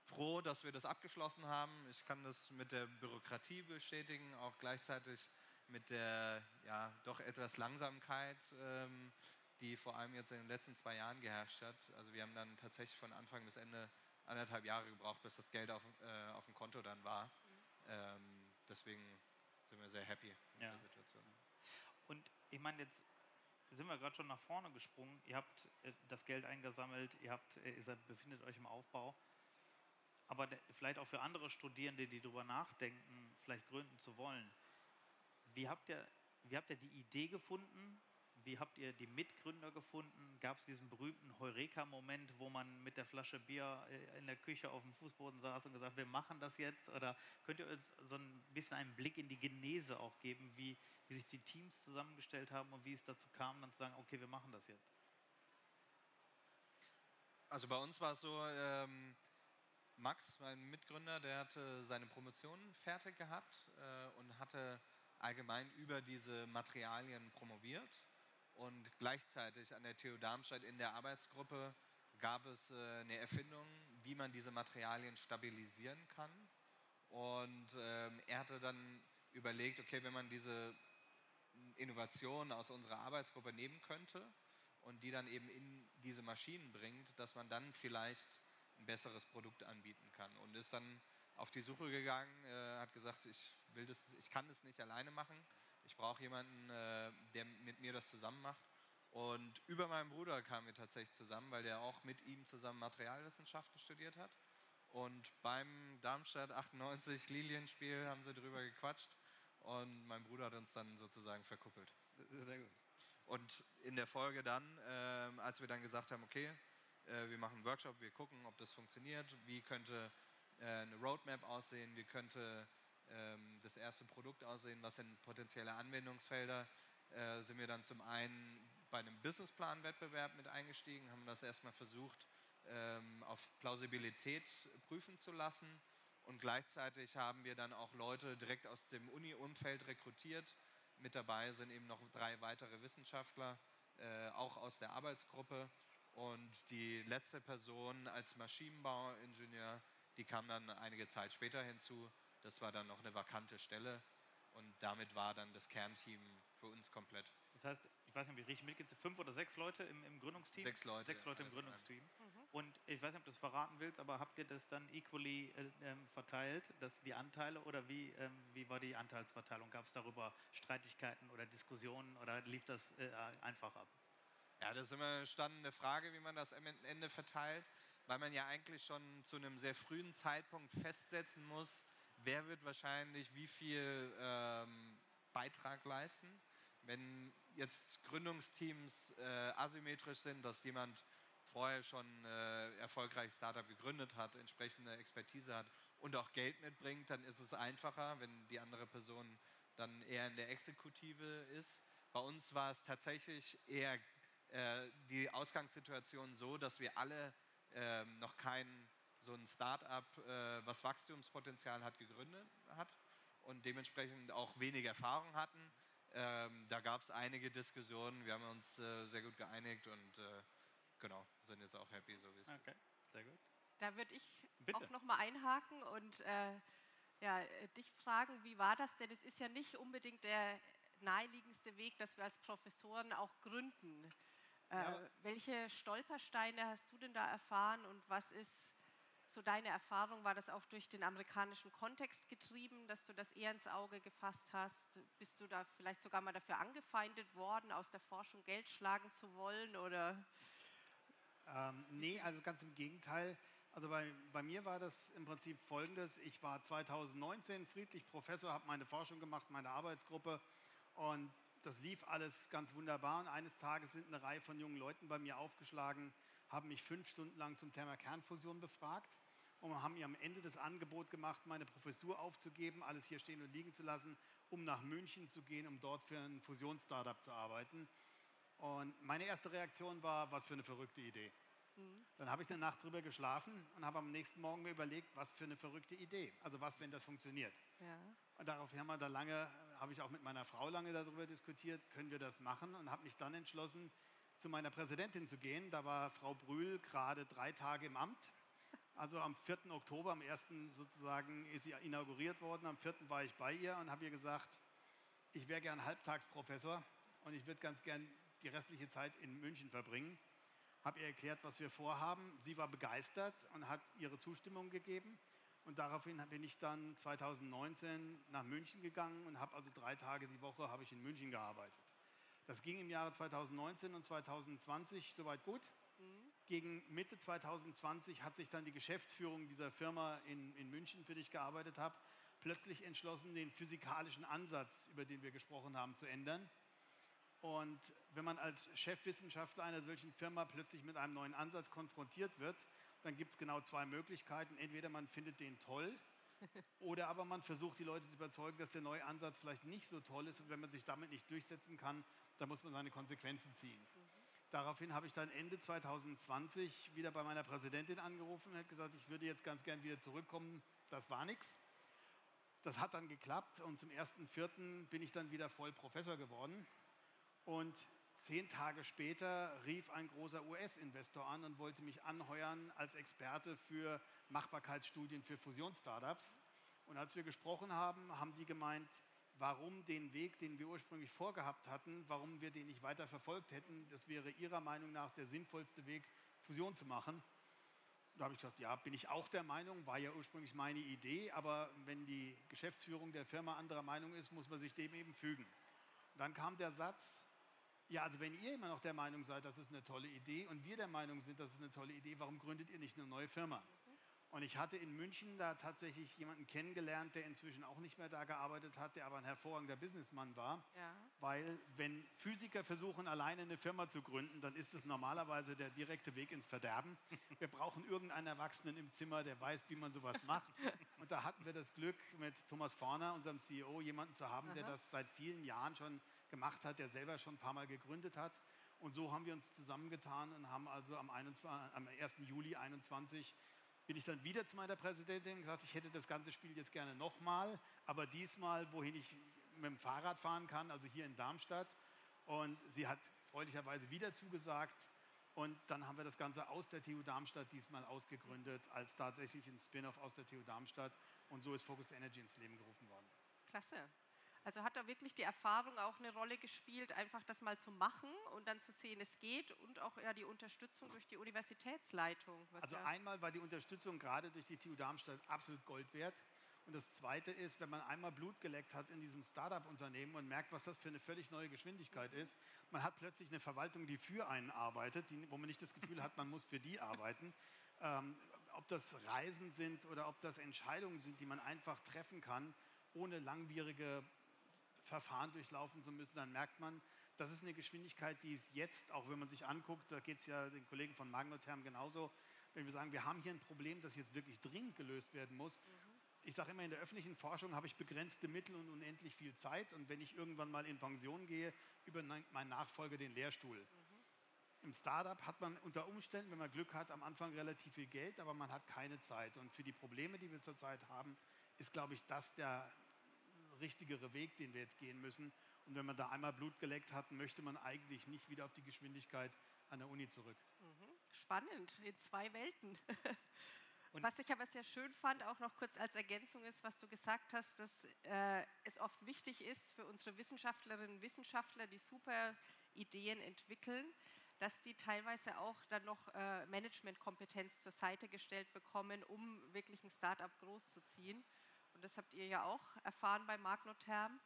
froh, dass wir das abgeschlossen haben. Ich kann das mit der Bürokratie bestätigen, auch gleichzeitig mit der ja, doch etwas Langsamkeit, ähm, die vor allem jetzt in den letzten zwei Jahren geherrscht hat. Also wir haben dann tatsächlich von Anfang bis Ende anderthalb Jahre gebraucht, bis das Geld auf, äh, auf dem Konto dann war. Mhm. Ähm, deswegen sind wir sehr happy mit ja. der Situation. Und ich meine, jetzt sind wir gerade schon nach vorne gesprungen. Ihr habt äh, das Geld eingesammelt, ihr, habt, äh, ihr seid, befindet euch im Aufbau. Aber vielleicht auch für andere Studierende, die darüber nachdenken, vielleicht gründen zu wollen. Wie habt ihr, wie habt ihr die Idee gefunden? Wie habt ihr die Mitgründer gefunden? Gab es diesen berühmten Heureka-Moment, wo man mit der Flasche Bier äh, in der Küche auf dem Fußboden saß und gesagt, wir machen das jetzt? Oder könnt ihr uns so ein bisschen einen Blick in die Genese auch geben, wie, wie sich die Teams zusammengestellt haben und wie es dazu kam, dann zu sagen, okay, wir machen das jetzt? Also bei uns war es so, ähm, Max, mein Mitgründer, der hatte seine Promotion fertig gehabt äh, und hatte allgemein über diese Materialien promoviert und gleichzeitig an der TU Darmstadt in der Arbeitsgruppe gab es äh, eine Erfindung, wie man diese Materialien stabilisieren kann. Und ähm, er hatte dann überlegt, okay, wenn man diese Innovationen aus unserer Arbeitsgruppe nehmen könnte und die dann eben in diese Maschinen bringt, dass man dann vielleicht ein besseres Produkt anbieten kann. Und ist dann auf die Suche gegangen, äh, hat gesagt, ich, will das, ich kann das nicht alleine machen, ich brauche jemanden, äh, der mit mir das zusammen macht. Und über meinen Bruder kamen wir tatsächlich zusammen, weil der auch mit ihm zusammen Materialwissenschaften studiert hat. Und beim Darmstadt 98 Lilienspiel haben sie drüber gequatscht und mein Bruder hat uns dann sozusagen verkuppelt. Sehr gut. Und in der Folge dann, äh, als wir dann gesagt haben, okay, äh, wir machen einen Workshop, wir gucken, ob das funktioniert, wie könnte äh, eine Roadmap aussehen, wie könnte das erste Produkt aussehen, was sind potenzielle Anwendungsfelder, äh, sind wir dann zum einen bei einem Businessplan-Wettbewerb mit eingestiegen, haben das erstmal versucht, ähm, auf Plausibilität prüfen zu lassen und gleichzeitig haben wir dann auch Leute direkt aus dem Uni-Umfeld rekrutiert. Mit dabei sind eben noch drei weitere Wissenschaftler, äh, auch aus der Arbeitsgruppe. Und die letzte Person als Maschinenbauingenieur, die kam dann einige Zeit später hinzu. Das war dann noch eine vakante Stelle. Und damit war dann das Kernteam für uns komplett. Das heißt, ich weiß nicht, wie richtig mitgeht, fünf oder sechs Leute im, im Gründungsteam? Sechs Leute. Sechs Leute im Gründungsteam. Mhm. Und ich weiß nicht, ob du das verraten willst, aber habt ihr das dann equally äh, ähm, verteilt, dass die Anteile oder wie, ähm, wie war die Anteilsverteilung? Gab es darüber Streitigkeiten oder Diskussionen oder lief das äh, einfach ab? Ja, das ist immer eine spannende Frage, wie man das am Ende verteilt, weil man ja eigentlich schon zu einem sehr frühen Zeitpunkt festsetzen muss, wer wird wahrscheinlich wie viel ähm, Beitrag leisten. Wenn jetzt Gründungsteams äh, asymmetrisch sind, dass jemand vorher schon äh, erfolgreich Startup gegründet hat, entsprechende Expertise hat und auch Geld mitbringt, dann ist es einfacher, wenn die andere Person dann eher in der Exekutive ist. Bei uns war es tatsächlich eher äh, die Ausgangssituation so, dass wir alle äh, noch kein so ein Startup, äh, was Wachstumspotenzial hat, gegründet hat und dementsprechend auch wenig Erfahrung hatten. Ähm, da gab es einige Diskussionen, wir haben uns äh, sehr gut geeinigt und äh, genau, sind jetzt auch happy, so wie es okay. ist. Sehr gut. Da würde ich Bitte. auch nochmal einhaken und äh, ja, dich fragen, wie war das denn? Es ist ja nicht unbedingt der naheliegendste Weg, dass wir als Professoren auch gründen. Äh, ja, welche Stolpersteine hast du denn da erfahren und was ist so deine Erfahrung? War das auch durch den amerikanischen Kontext getrieben, dass du das eher ins Auge gefasst hast? Bist du da vielleicht sogar mal dafür angefeindet worden, aus der Forschung Geld schlagen zu wollen? Oder? Ähm, nee, also ganz im Gegenteil. Also bei, bei mir war das im Prinzip folgendes. Ich war 2019 friedlich Professor, habe meine Forschung gemacht, meine Arbeitsgruppe und das lief alles ganz wunderbar. Und eines Tages sind eine Reihe von jungen Leuten bei mir aufgeschlagen, haben mich fünf Stunden lang zum Thema Kernfusion befragt und haben mir am Ende das Angebot gemacht, meine Professur aufzugeben, alles hier stehen und liegen zu lassen, um nach München zu gehen, um dort für ein Fusionsstartup zu arbeiten. Und meine erste Reaktion war, was für eine verrückte Idee. Mhm. Dann habe ich eine Nacht drüber geschlafen und habe am nächsten Morgen mir überlegt, was für eine verrückte Idee. Also was, wenn das funktioniert. Ja. Und daraufhin haben wir da lange, habe ich auch mit meiner Frau lange darüber diskutiert, können wir das machen und habe mich dann entschlossen, zu meiner Präsidentin zu gehen. Da war Frau Brühl gerade drei Tage im Amt. Also am 4. Oktober, am 1. sozusagen, ist sie inauguriert worden. Am 4. war ich bei ihr und habe ihr gesagt, ich wäre gern Halbtagsprofessor und ich würde ganz gern die restliche Zeit in München verbringen. Habe ihr erklärt, was wir vorhaben. Sie war begeistert und hat ihre Zustimmung gegeben. Und daraufhin bin ich dann 2019 nach München gegangen und habe also drei Tage die Woche habe ich in München gearbeitet. Das ging im Jahre 2019 und 2020 soweit gut. Mhm. Gegen Mitte 2020 hat sich dann die Geschäftsführung dieser Firma in, in München, für die ich gearbeitet habe, plötzlich entschlossen, den physikalischen Ansatz, über den wir gesprochen haben, zu ändern. Und wenn man als Chefwissenschaftler einer solchen Firma plötzlich mit einem neuen Ansatz konfrontiert wird, dann gibt es genau zwei Möglichkeiten. Entweder man findet den toll oder aber man versucht die Leute zu überzeugen, dass der neue Ansatz vielleicht nicht so toll ist und wenn man sich damit nicht durchsetzen kann, dann muss man seine Konsequenzen ziehen. Mhm. Daraufhin habe ich dann Ende 2020 wieder bei meiner Präsidentin angerufen und hat gesagt, ich würde jetzt ganz gern wieder zurückkommen. Das war nichts. Das hat dann geklappt und zum 1.4. bin ich dann wieder voll Professor geworden. Und zehn Tage später rief ein großer US-Investor an und wollte mich anheuern als Experte für Machbarkeitsstudien für Fusionsstartups. Und als wir gesprochen haben, haben die gemeint, warum den Weg, den wir ursprünglich vorgehabt hatten, warum wir den nicht weiter verfolgt hätten. Das wäre Ihrer Meinung nach der sinnvollste Weg, Fusion zu machen. Da habe ich gesagt, ja, bin ich auch der Meinung, war ja ursprünglich meine Idee, aber wenn die Geschäftsführung der Firma anderer Meinung ist, muss man sich dem eben fügen. dann kam der Satz, ja, also wenn ihr immer noch der Meinung seid, das ist eine tolle Idee und wir der Meinung sind, das ist eine tolle Idee, warum gründet ihr nicht eine neue Firma? Und ich hatte in München da tatsächlich jemanden kennengelernt, der inzwischen auch nicht mehr da gearbeitet hat, der aber ein hervorragender Businessmann war. Ja. Weil wenn Physiker versuchen, alleine eine Firma zu gründen, dann ist es normalerweise der direkte Weg ins Verderben. Wir brauchen irgendeinen Erwachsenen im Zimmer, der weiß, wie man sowas macht. Und da hatten wir das Glück, mit Thomas Forner, unserem CEO, jemanden zu haben, Aha. der das seit vielen Jahren schon gemacht hat, der selber schon ein paar Mal gegründet hat. Und so haben wir uns zusammengetan und haben also am, 21, am 1. Juli 2021 bin ich dann wieder zu meiner Präsidentin gesagt, ich hätte das ganze Spiel jetzt gerne nochmal, aber diesmal, wohin ich mit dem Fahrrad fahren kann, also hier in Darmstadt. Und sie hat freundlicherweise wieder zugesagt. Und dann haben wir das Ganze aus der TU Darmstadt diesmal ausgegründet, als tatsächlich ein Spin-off aus der TU Darmstadt. Und so ist Focus Energy ins Leben gerufen worden. Klasse. Also hat da wirklich die Erfahrung auch eine Rolle gespielt, einfach das mal zu machen und dann zu sehen, es geht und auch ja die Unterstützung durch die Universitätsleitung. Also ja einmal war die Unterstützung gerade durch die TU Darmstadt absolut Gold wert. Und das Zweite ist, wenn man einmal Blut geleckt hat in diesem Startup-Unternehmen und merkt, was das für eine völlig neue Geschwindigkeit ist, man hat plötzlich eine Verwaltung, die für einen arbeitet, die, wo man nicht das Gefühl hat, man muss für die arbeiten. Ähm, ob das Reisen sind oder ob das Entscheidungen sind, die man einfach treffen kann, ohne langwierige Verfahren durchlaufen zu müssen, dann merkt man, das ist eine Geschwindigkeit, die ist jetzt, auch wenn man sich anguckt, da geht es ja den Kollegen von Magnotherm genauso, wenn wir sagen, wir haben hier ein Problem, das jetzt wirklich dringend gelöst werden muss. Mhm. Ich sage immer, in der öffentlichen Forschung habe ich begrenzte Mittel und unendlich viel Zeit. Und wenn ich irgendwann mal in Pension gehe, übernimmt mein Nachfolger den Lehrstuhl. Mhm. Im Startup hat man unter Umständen, wenn man Glück hat, am Anfang relativ viel Geld, aber man hat keine Zeit. Und für die Probleme, die wir zurzeit haben, ist, glaube ich, das der richtigere Weg, den wir jetzt gehen müssen. Und wenn man da einmal Blut geleckt hat, möchte man eigentlich nicht wieder auf die Geschwindigkeit an der Uni zurück. Mhm. Spannend, in zwei Welten. Und was ich aber sehr schön fand, auch noch kurz als Ergänzung ist, was du gesagt hast, dass äh, es oft wichtig ist für unsere Wissenschaftlerinnen und Wissenschaftler, die super Ideen entwickeln, dass die teilweise auch dann noch äh, Managementkompetenz zur Seite gestellt bekommen, um wirklich ein Startup großzuziehen und das habt ihr ja auch erfahren bei Magnotherm.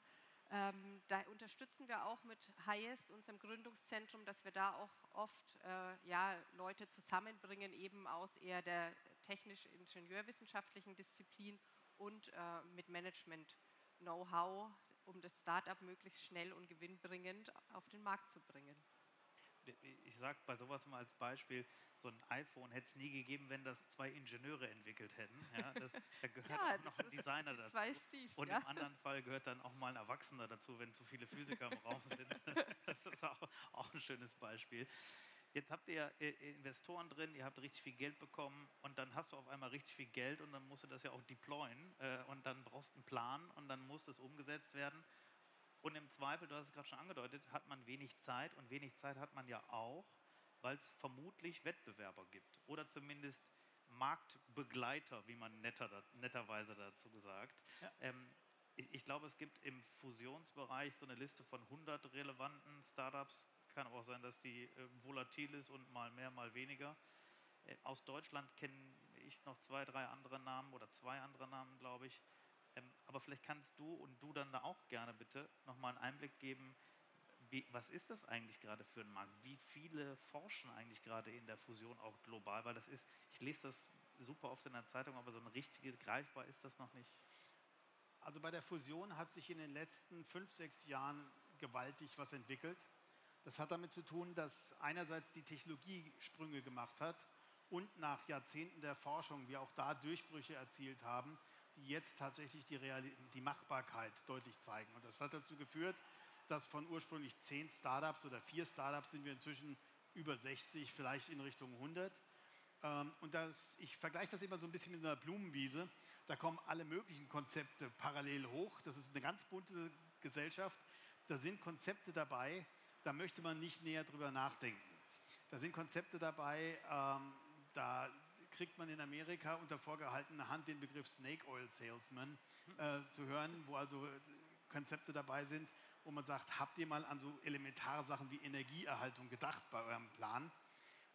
Ähm, da unterstützen wir auch mit Highest, unserem Gründungszentrum, dass wir da auch oft äh, ja, Leute zusammenbringen, eben aus eher der technisch-ingenieurwissenschaftlichen Disziplin und äh, mit Management-Know-how, um das Startup möglichst schnell und gewinnbringend auf den Markt zu bringen ich sage bei sowas mal als Beispiel, so ein iPhone hätte es nie gegeben, wenn das zwei Ingenieure entwickelt hätten. Ja, das, da gehört <laughs> ja, auch noch ein Designer dazu. Dies, und ja. im anderen Fall gehört dann auch mal ein Erwachsener dazu, wenn zu viele Physiker im Raum sind. <laughs> Das ist auch, auch ein schönes Beispiel. Jetzt habt ihr äh, Investoren drin, ihr habt richtig viel Geld bekommen und dann hast du auf einmal richtig viel Geld und dann musst du das ja auch deployen äh, und dann brauchst du einen Plan und dann muss das umgesetzt werden. Und im Zweifel, du hast es gerade schon angedeutet, hat man wenig Zeit und wenig Zeit hat man ja auch, weil es vermutlich Wettbewerber gibt oder zumindest Marktbegleiter, wie man netter, netterweise dazu gesagt. Ja. Ähm, ich, ich, glaube, es gibt im Fusionsbereich so eine Liste von 100 relevanten Startups. Kann aber auch sein, dass die äh, volatil ist und mal mehr, mal weniger. Äh, aus Deutschland kenne ich noch zwei, drei andere Namen oder zwei andere Namen, glaube ich. Ähm, aber vielleicht kannst du und du dann da auch gerne bitte nochmal einen Einblick geben, wie, was ist das eigentlich gerade für ein Markt? Wie viele forschen eigentlich gerade in der Fusion auch global? Weil das ist, ich lese das super oft in der Zeitung, aber so ein richtiges greifbar ist das noch nicht. Also bei der Fusion hat sich in den letzten fünf, sechs Jahren gewaltig was entwickelt. Das hat damit zu tun, dass einerseits die Technologie Sprünge gemacht hat und nach Jahrzehnten der Forschung wir auch da Durchbrüche erzielt haben, die jetzt tatsächlich die, die Machbarkeit deutlich zeigen. Und das hat dazu geführt, dass von ursprünglich zehn Startups oder vier Startups sind wir inzwischen über 60, vielleicht in Richtung 100. Ähm, und das, ich vergleiche das immer so ein bisschen mit einer Blumenwiese. Da kommen alle möglichen Konzepte parallel hoch. Das ist eine ganz bunte Gesellschaft. Da sind Konzepte dabei, da möchte man nicht näher drüber nachdenken. Da sind Konzepte dabei, ähm, da kriegt man in Amerika unter vorgehaltener Hand den Begriff Snake Oil Salesman äh, zu hören, wo also Konzepte dabei sind, wo man sagt, habt ihr mal an so elementare Sachen wie Energieerhaltung gedacht bei eurem Plan?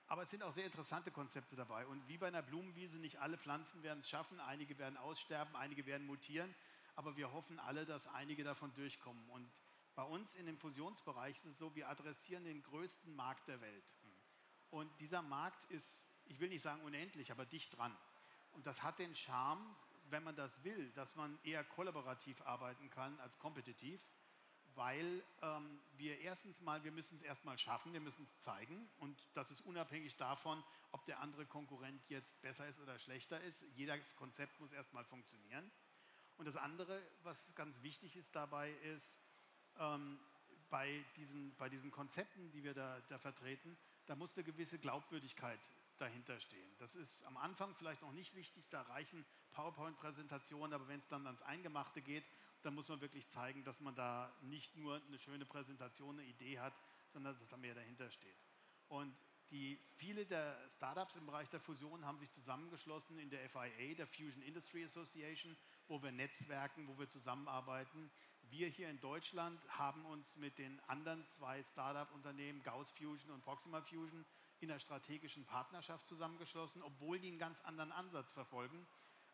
Aber es sind auch sehr interessante Konzepte dabei. Und wie bei einer Blumenwiese, nicht alle Pflanzen werden es schaffen, einige werden aussterben, einige werden mutieren. Aber wir hoffen alle, dass einige davon durchkommen. Und bei uns in dem Fusionsbereich ist es so, wir adressieren den größten Markt der Welt. Und dieser Markt ist, ich will nicht sagen unendlich, aber dicht dran. Und das hat den Charme, wenn man das will, dass man eher kollaborativ arbeiten kann als kompetitiv weil ähm, wir erstens mal, wir müssen es erstmal schaffen, wir müssen es zeigen und das ist unabhängig davon, ob der andere Konkurrent jetzt besser ist oder schlechter ist. Jedes Konzept muss erstmal funktionieren. Und das andere, was ganz wichtig ist dabei, ist, ähm, bei, diesen, bei diesen Konzepten, die wir da, da vertreten, da muss eine gewisse Glaubwürdigkeit dahinter stehen. Das ist am Anfang vielleicht noch nicht wichtig, da reichen PowerPoint-Präsentationen, aber wenn es dann ans Eingemachte geht, dann muss man wirklich zeigen, dass man da nicht nur eine schöne Präsentation, eine Idee hat, sondern dass da mehr dahinter steht. Und die, viele der Startups im Bereich der Fusion haben sich zusammengeschlossen in der FIA, der Fusion Industry Association, wo wir netzwerken, wo wir zusammenarbeiten. Wir hier in Deutschland haben uns mit den anderen zwei Startup-Unternehmen, Gauss Fusion und Proxima Fusion, in einer strategischen Partnerschaft zusammengeschlossen, obwohl die einen ganz anderen Ansatz verfolgen.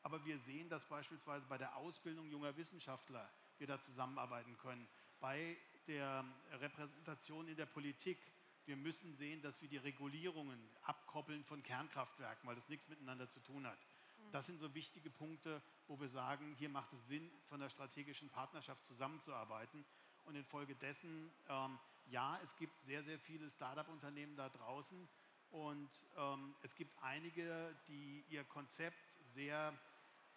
Aber wir sehen, dass beispielsweise bei der Ausbildung junger Wissenschaftler wir da zusammenarbeiten können. Bei der Repräsentation in der Politik. Wir müssen sehen, dass wir die Regulierungen abkoppeln von Kernkraftwerken, weil das nichts miteinander zu tun hat. Mhm. Das sind so wichtige Punkte, wo wir sagen, hier macht es Sinn, von der strategischen Partnerschaft zusammenzuarbeiten. Und infolgedessen, ähm, ja, es gibt sehr, sehr viele Start-up-Unternehmen da draußen. Und ähm, es gibt einige, die ihr Konzept sehr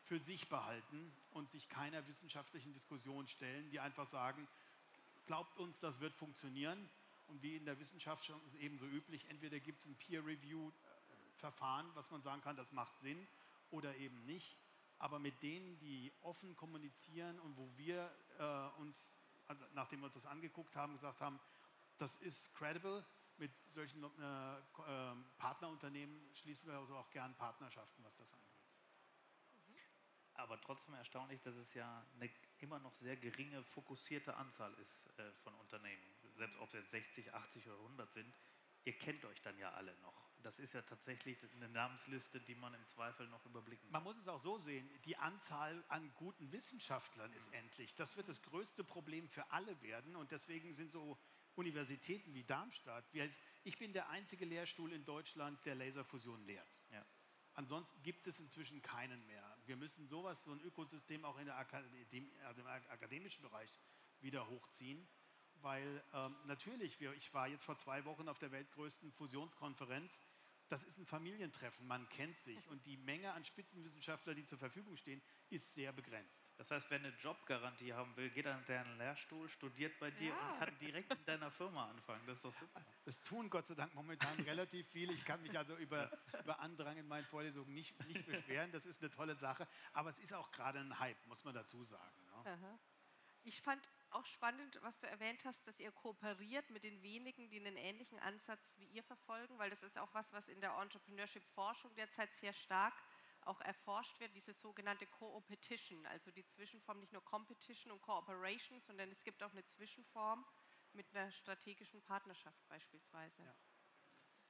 für sich behalten und sich keiner wissenschaftlichen Diskussion stellen, die einfach sagen, glaubt uns, das wird funktionieren. Und wie in der Wissenschaft schon ebenso üblich, entweder gibt es ein Peer-Review-Verfahren, was man sagen kann, das macht Sinn, oder eben nicht. Aber mit denen, die offen kommunizieren und wo wir äh, uns, also nachdem wir uns das angeguckt haben, gesagt haben, das ist credible, mit solchen äh, äh, Partnerunternehmen schließen wir also auch gern Partnerschaften, was das angeht aber trotzdem erstaunlich, dass es ja eine immer noch sehr geringe, fokussierte Anzahl ist äh, von Unternehmen. Selbst ob es jetzt 60, 80 oder 100 sind, ihr kennt euch dann ja alle noch. Das ist ja tatsächlich eine Namensliste, die man im Zweifel noch überblicken kann. Man muss es auch so sehen, die Anzahl an guten Wissenschaftlern ist mhm. endlich. Das wird das größte Problem für alle werden und deswegen sind so Universitäten wie Darmstadt, ich bin der einzige Lehrstuhl in Deutschland, der Laserfusion lehrt. Ja. Ansonsten gibt es inzwischen keinen mehr wir müssen sowas, so ein Ökosystem auch in der Akademie, also im akademischen Bereich wieder hochziehen, weil ähm, natürlich, wir, ich war jetzt vor zwei Wochen auf der weltgrößten Fusionskonferenz, das ist ein Familientreffen, man kennt sich und die Menge an Spitzenwissenschaftlern, die zur Verfügung stehen, ist sehr begrenzt. Das heißt, wer eine Jobgarantie haben will, geht an deinen Lehrstuhl, studiert bei dir ja. und kann direkt in deiner Firma anfangen. Das ist doch super. Das tun Gott sei Dank momentan relativ viele. Ich kann mich also über, über Andrang in meinen Vorlesungen nicht, nicht beschweren. Das ist eine tolle Sache. Aber es ist auch gerade ein Hype, muss man dazu sagen. Ne? Ich fand auch spannend, was du erwähnt hast, dass ihr kooperiert mit den wenigen, die einen ähnlichen Ansatz wie ihr verfolgen, weil das ist auch was, was in der Entrepreneurship-Forschung derzeit sehr stark auch erforscht wird, diese sogenannte Co-Opetition, also die Zwischenform nicht nur Competition und Cooperation, sondern es gibt auch eine Zwischenform mit einer strategischen Partnerschaft beispielsweise. Ja.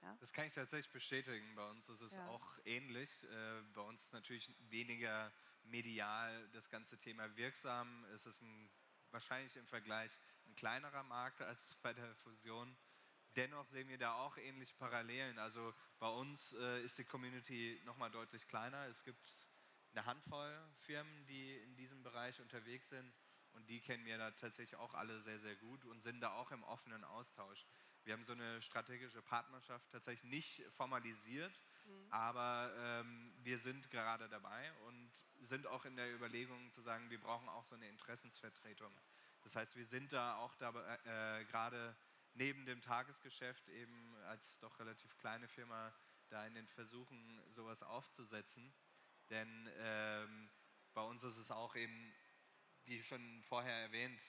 Ja? Das kann ich tatsächlich bestätigen. Bei uns ist es ja. auch ähnlich. Äh, bei uns natürlich weniger medial das ganze Thema wirksam. Es ist ein wahrscheinlich im Vergleich ein kleinerer Markt als bei der Fusion. Dennoch sehen wir da auch ähnliche Parallelen. Also bei uns äh, ist die Community nochmal deutlich kleiner. Es gibt eine Handvoll Firmen, die in diesem Bereich unterwegs sind und die kennen wir da tatsächlich auch alle sehr, sehr gut und sind da auch im offenen Austausch. Wir haben so eine strategische Partnerschaft tatsächlich nicht formalisiert, mhm. aber ähm, wir sind gerade dabei und sind auch in der Überlegung zu sagen, wir brauchen auch so eine Interessensvertretung. Das heißt, wir sind da auch da, äh, gerade neben dem Tagesgeschäft eben als doch relativ kleine Firma da in den Versuchen, sowas aufzusetzen. Denn ähm, bei uns ist es auch eben, wie schon vorher erwähnt,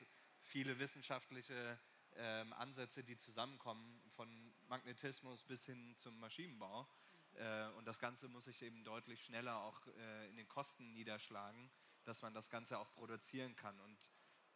viele wissenschaftliche ähm, Ansätze, die zusammenkommen, von Magnetismus bis hin zum Maschinenbau. Äh, und das Ganze muss sich eben deutlich schneller auch äh, in den Kosten niederschlagen, dass man das Ganze auch produzieren kann. Und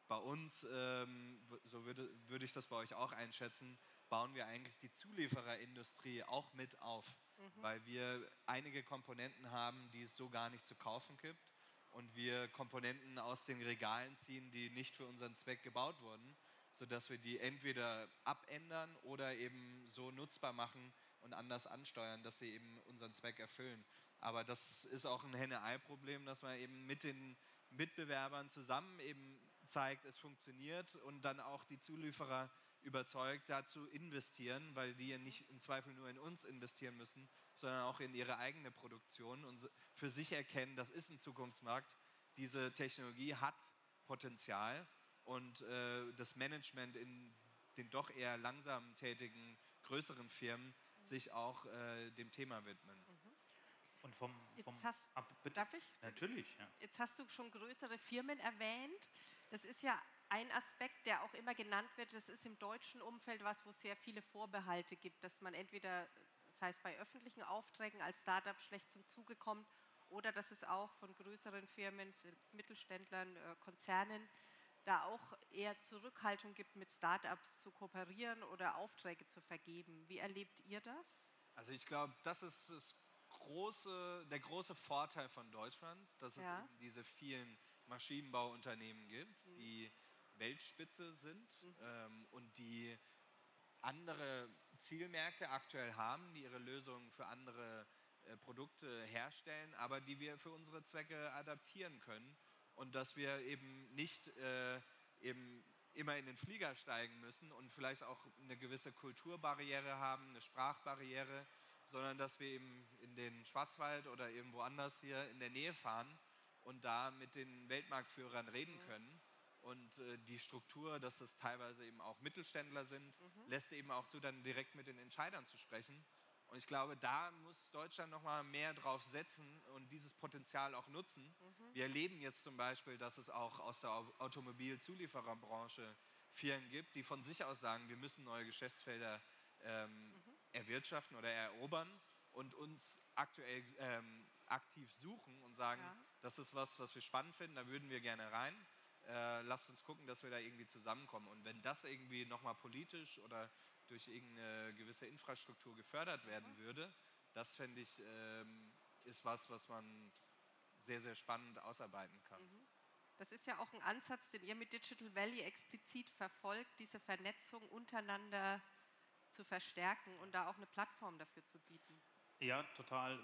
bei uns, ähm, so würde, würde ich das bei euch auch einschätzen, bauen wir eigentlich die Zuliefererindustrie auch mit auf, mhm. weil wir einige Komponenten haben, die es so gar nicht zu kaufen gibt und wir Komponenten aus den Regalen ziehen, die nicht für unseren Zweck gebaut wurden, sodass wir die entweder abändern oder eben so nutzbar machen und anders ansteuern, dass sie eben unseren Zweck erfüllen. Aber das ist auch ein Henne-Ei-Problem, dass man eben mit den Mitbewerbern zusammen eben zeigt, es funktioniert und dann auch die Zulieferer überzeugt, da zu investieren, weil die ja nicht im Zweifel nur in uns investieren müssen, sondern auch in ihre eigene Produktion und für sich erkennen, das ist ein Zukunftsmarkt, diese Technologie hat Potenzial und äh, das Management in den doch eher langsam tätigen größeren Firmen sich auch äh, dem Thema widmen. Mhm. Und vom, vom hast, ab, darf ich? Natürlich. Ja. Jetzt hast du schon größere Firmen erwähnt. Das ist ja ein Aspekt, der auch immer genannt wird. Das ist im deutschen Umfeld was, wo es sehr viele Vorbehalte gibt, dass man entweder, das heißt bei öffentlichen Aufträgen als Startup schlecht zum Zuge kommt oder dass es auch von größeren Firmen, selbst Mittelständlern, äh, Konzernen, da auch eher Zurückhaltung gibt, mit Startups zu kooperieren oder Aufträge zu vergeben. Wie erlebt ihr das? Also ich glaube, das ist das große, der große Vorteil von Deutschland, dass ja. es diese vielen Maschinenbauunternehmen gibt, mhm. die Weltspitze sind mhm. ähm, und die andere Zielmärkte aktuell haben, die ihre Lösungen für andere äh, Produkte herstellen, aber die wir für unsere Zwecke adaptieren können und dass wir eben nicht äh, eben immer in den Flieger steigen müssen und vielleicht auch eine gewisse Kulturbarriere haben, eine Sprachbarriere, sondern dass wir eben in den Schwarzwald oder irgendwo anders hier in der Nähe fahren und da mit den Weltmarktführern reden mhm. können. Und äh, die Struktur, dass das teilweise eben auch Mittelständler sind, mhm. lässt eben auch zu, dann direkt mit den Entscheidern zu sprechen. Und ich glaube, da muss Deutschland noch mal mehr drauf setzen und dieses Potenzial auch nutzen. Mhm. Wir erleben jetzt zum Beispiel, dass es auch aus der Automobilzuliefererbranche Firmen gibt, die von sich aus sagen, wir müssen neue Geschäftsfelder ähm, mhm. erwirtschaften oder erobern und uns aktuell ähm, aktiv suchen und sagen, ja. das ist was, was wir spannend finden, da würden wir gerne rein. Äh, lasst uns gucken, dass wir da irgendwie zusammenkommen. Und wenn das irgendwie nochmal politisch oder durch irgendeine gewisse Infrastruktur gefördert werden würde, das fände ich, ähm, ist was, was man sehr, sehr spannend ausarbeiten kann. Mhm. Das ist ja auch ein Ansatz, den ihr mit Digital Valley explizit verfolgt, diese Vernetzung untereinander zu verstärken und da auch eine Plattform dafür zu bieten. Ja, total.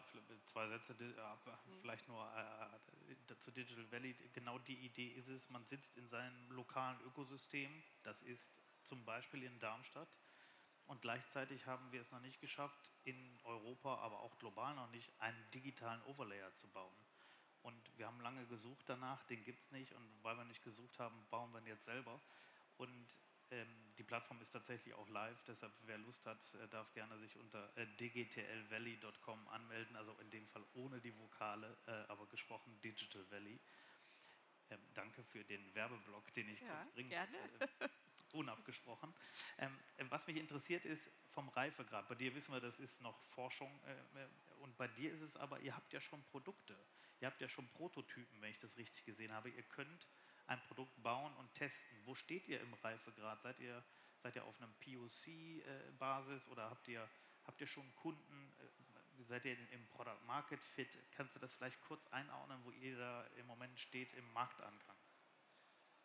Zwei Sätze, mhm. vielleicht nur äh, zu Digital Valley. Genau die Idee ist es, man sitzt in seinem lokalen Ökosystem, das ist zum Beispiel in Darmstadt, und gleichzeitig haben wir es noch nicht geschafft, in Europa, aber auch global noch nicht, einen digitalen Overlayer zu bauen. Und wir haben lange gesucht danach, den gibt es nicht. Und weil wir nicht gesucht haben, bauen wir ihn jetzt selber. Und ähm, die Plattform ist tatsächlich auch live, deshalb wer Lust hat, äh, darf gerne sich unter äh, dgtlvalley.com anmelden, also in dem Fall ohne die Vokale, äh, aber gesprochen Digital Valley. Ähm, danke für den Werbeblock, den ich ja, kurz bringe. Gerne. Äh, unabgesprochen. Ähm, äh, was mich interessiert ist vom Reifegrad. Bei dir wissen wir, das ist noch Forschung äh, und bei dir ist es aber, ihr habt ja schon Produkte. Ihr habt ja schon Prototypen, wenn ich das richtig gesehen habe. Ihr könnt ein Produkt bauen und testen. Wo steht ihr im Reifegrad? Seid ihr, seid ihr auf einem POC-Basis oder habt ihr, habt ihr schon Kunden? Äh, seid ihr im Product Market Fit? Kannst du das vielleicht kurz einordnen, wo ihr da im Moment steht im Marktangang?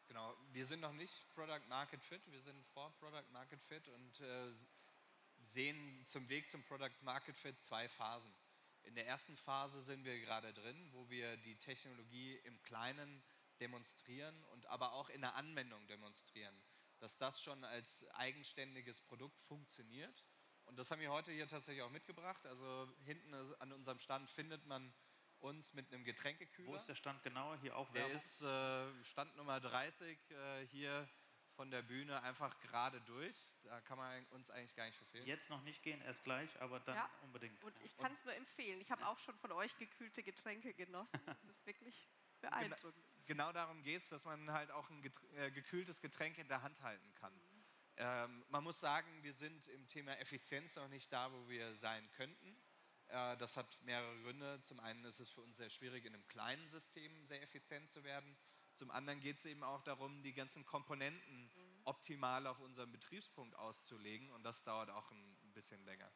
Genau, wir sind noch nicht Product Market Fit, wir sind vor Product Market Fit und äh, sehen zum Weg zum Product Market Fit zwei Phasen. In der ersten Phase sind wir gerade drin, wo wir die Technologie im Kleinen demonstrieren und aber auch in der Anwendung demonstrieren, dass das schon als eigenständiges Produkt funktioniert. Und das haben wir heute hier tatsächlich auch mitgebracht. Also hinten an unserem Stand findet man uns mit einem Getränkekühler. Wo ist der Stand genau? Hier auch Der ist äh, Stand Nummer 30 äh, hier von der Bühne einfach gerade durch. Da kann man uns eigentlich gar nicht verfehlen. Jetzt noch nicht gehen, erst gleich, aber dann ja. unbedingt. Und ich kann es nur empfehlen. Ich habe auch schon von euch gekühlte Getränke genossen. Das ist wirklich <laughs> beeindruckend genau darum geht es, dass man halt auch ein äh, gekühltes Getränk in der Hand halten kann. Ähm, man muss sagen, wir sind im Thema Effizienz noch nicht da, wo wir sein könnten. Äh, das hat mehrere Gründe. Zum einen ist es für uns sehr schwierig, in einem kleinen System sehr effizient zu werden. Zum anderen geht es eben auch darum, die ganzen Komponenten mhm. optimal auf unseren Betriebspunkt auszulegen und das dauert auch ein bisschen länger.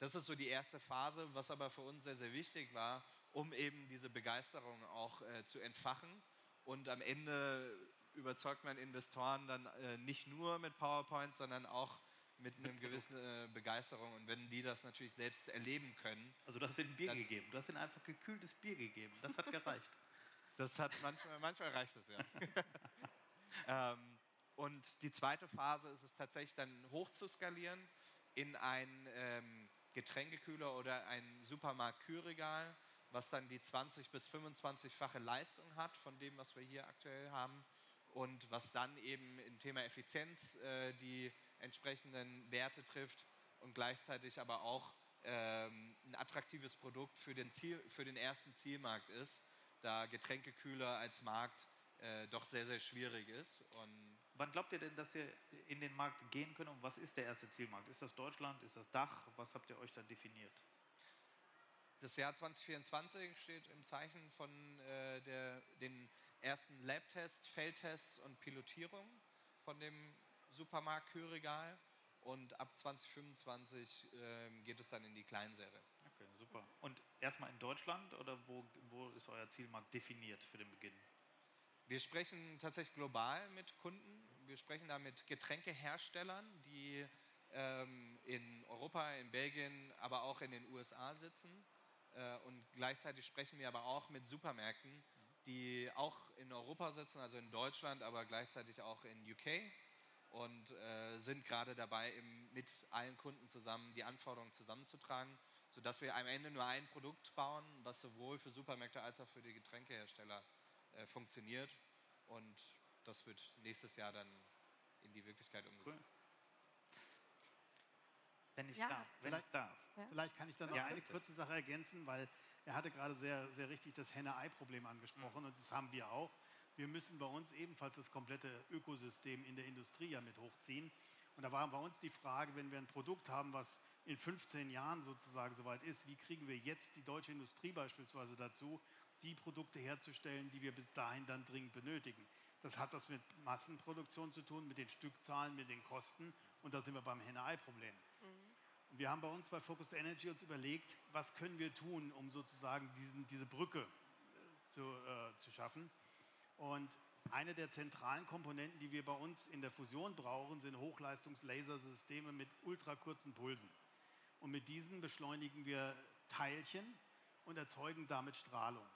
Das ist so die erste Phase, was aber für uns sehr, sehr wichtig war, um eben diese Begeisterung auch äh, zu entfachen. Und am Ende überzeugt man Investoren dann äh, nicht nur mit PowerPoint, sondern auch mit einer gewissen äh, Begeisterung. Und wenn die das natürlich selbst erleben können. Also du hast ihnen Bier gegeben. Du hast ihnen einfach gekühltes Bier gegeben. Das hat gereicht. <laughs> das hat manchmal, manchmal reicht das, ja. <laughs> ähm, und die zweite Phase ist es tatsächlich dann hoch zu skalieren in ein ähm, Getränkekühler oder ein Supermarkt-Kühlregal, was dann die 20 bis 25-fache Leistung hat von dem, was wir hier aktuell haben und was dann eben im Thema Effizienz äh, die entsprechenden Werte trifft und gleichzeitig aber auch ähm, ein attraktives Produkt für den, Ziel, für den ersten Zielmarkt ist, da Getränkekühler als Markt äh, doch sehr, sehr schwierig ist. Und Wann glaubt ihr denn, dass ihr in den Markt gehen könnt und was ist der erste Zielmarkt? Ist das Deutschland? Ist das Dach? Was habt ihr euch da definiert? Das Jahr 2024 steht im Zeichen von äh, der, den ersten Lab-Tests, Feldtests und Pilotierung von dem Supermarkt-Kühlregal. Und ab 2025 äh, geht es dann in die Kleinserie. Okay, super. Und erstmal in Deutschland oder wo, wo ist euer Zielmarkt definiert für den Beginn? Wir sprechen tatsächlich global mit Kunden. Wir sprechen da mit Getränkeherstellern, die ähm, in Europa, in Belgien, aber auch in den USA sitzen. Äh, und gleichzeitig sprechen wir aber auch mit Supermärkten, die auch in Europa sitzen, also in Deutschland, aber gleichzeitig auch in UK und äh, sind gerade dabei, mit allen Kunden zusammen die Anforderungen zusammenzutragen, sodass wir am Ende nur ein Produkt bauen, was sowohl für Supermärkte als auch für die Getränkehersteller äh, funktioniert. Und das wird nächstes Jahr dann in die Wirklichkeit umgesetzt. Cool. Wenn ich ja. darf. Wenn vielleicht, ich darf. Ja. Vielleicht kann ich da noch ja, eine bitte. kurze Sache ergänzen, weil er hatte gerade sehr, sehr richtig das Henne-Ei-Problem angesprochen mhm. und das haben wir auch. Wir müssen bei uns ebenfalls das komplette Ökosystem in der Industrie ja mit hochziehen. Und da war bei uns die Frage, wenn wir ein Produkt haben, was in 15 Jahren sozusagen soweit ist, wie kriegen wir jetzt die deutsche Industrie beispielsweise dazu, die Produkte herzustellen, die wir bis dahin dann dringend benötigen. Das hat was mit Massenproduktion zu tun, mit den Stückzahlen, mit den Kosten und da sind wir beim Henne-Ei-Problem. Mhm. Wir haben bei uns bei Focused Energy uns überlegt, was können wir tun, um sozusagen diesen, diese Brücke äh, zu, äh, zu schaffen. Und eine der zentralen Komponenten, die wir bei uns in der Fusion brauchen, sind Hochleistungslasersysteme mit ultrakurzen Pulsen. Und mit diesen beschleunigen wir Teilchen und erzeugen damit Strahlung.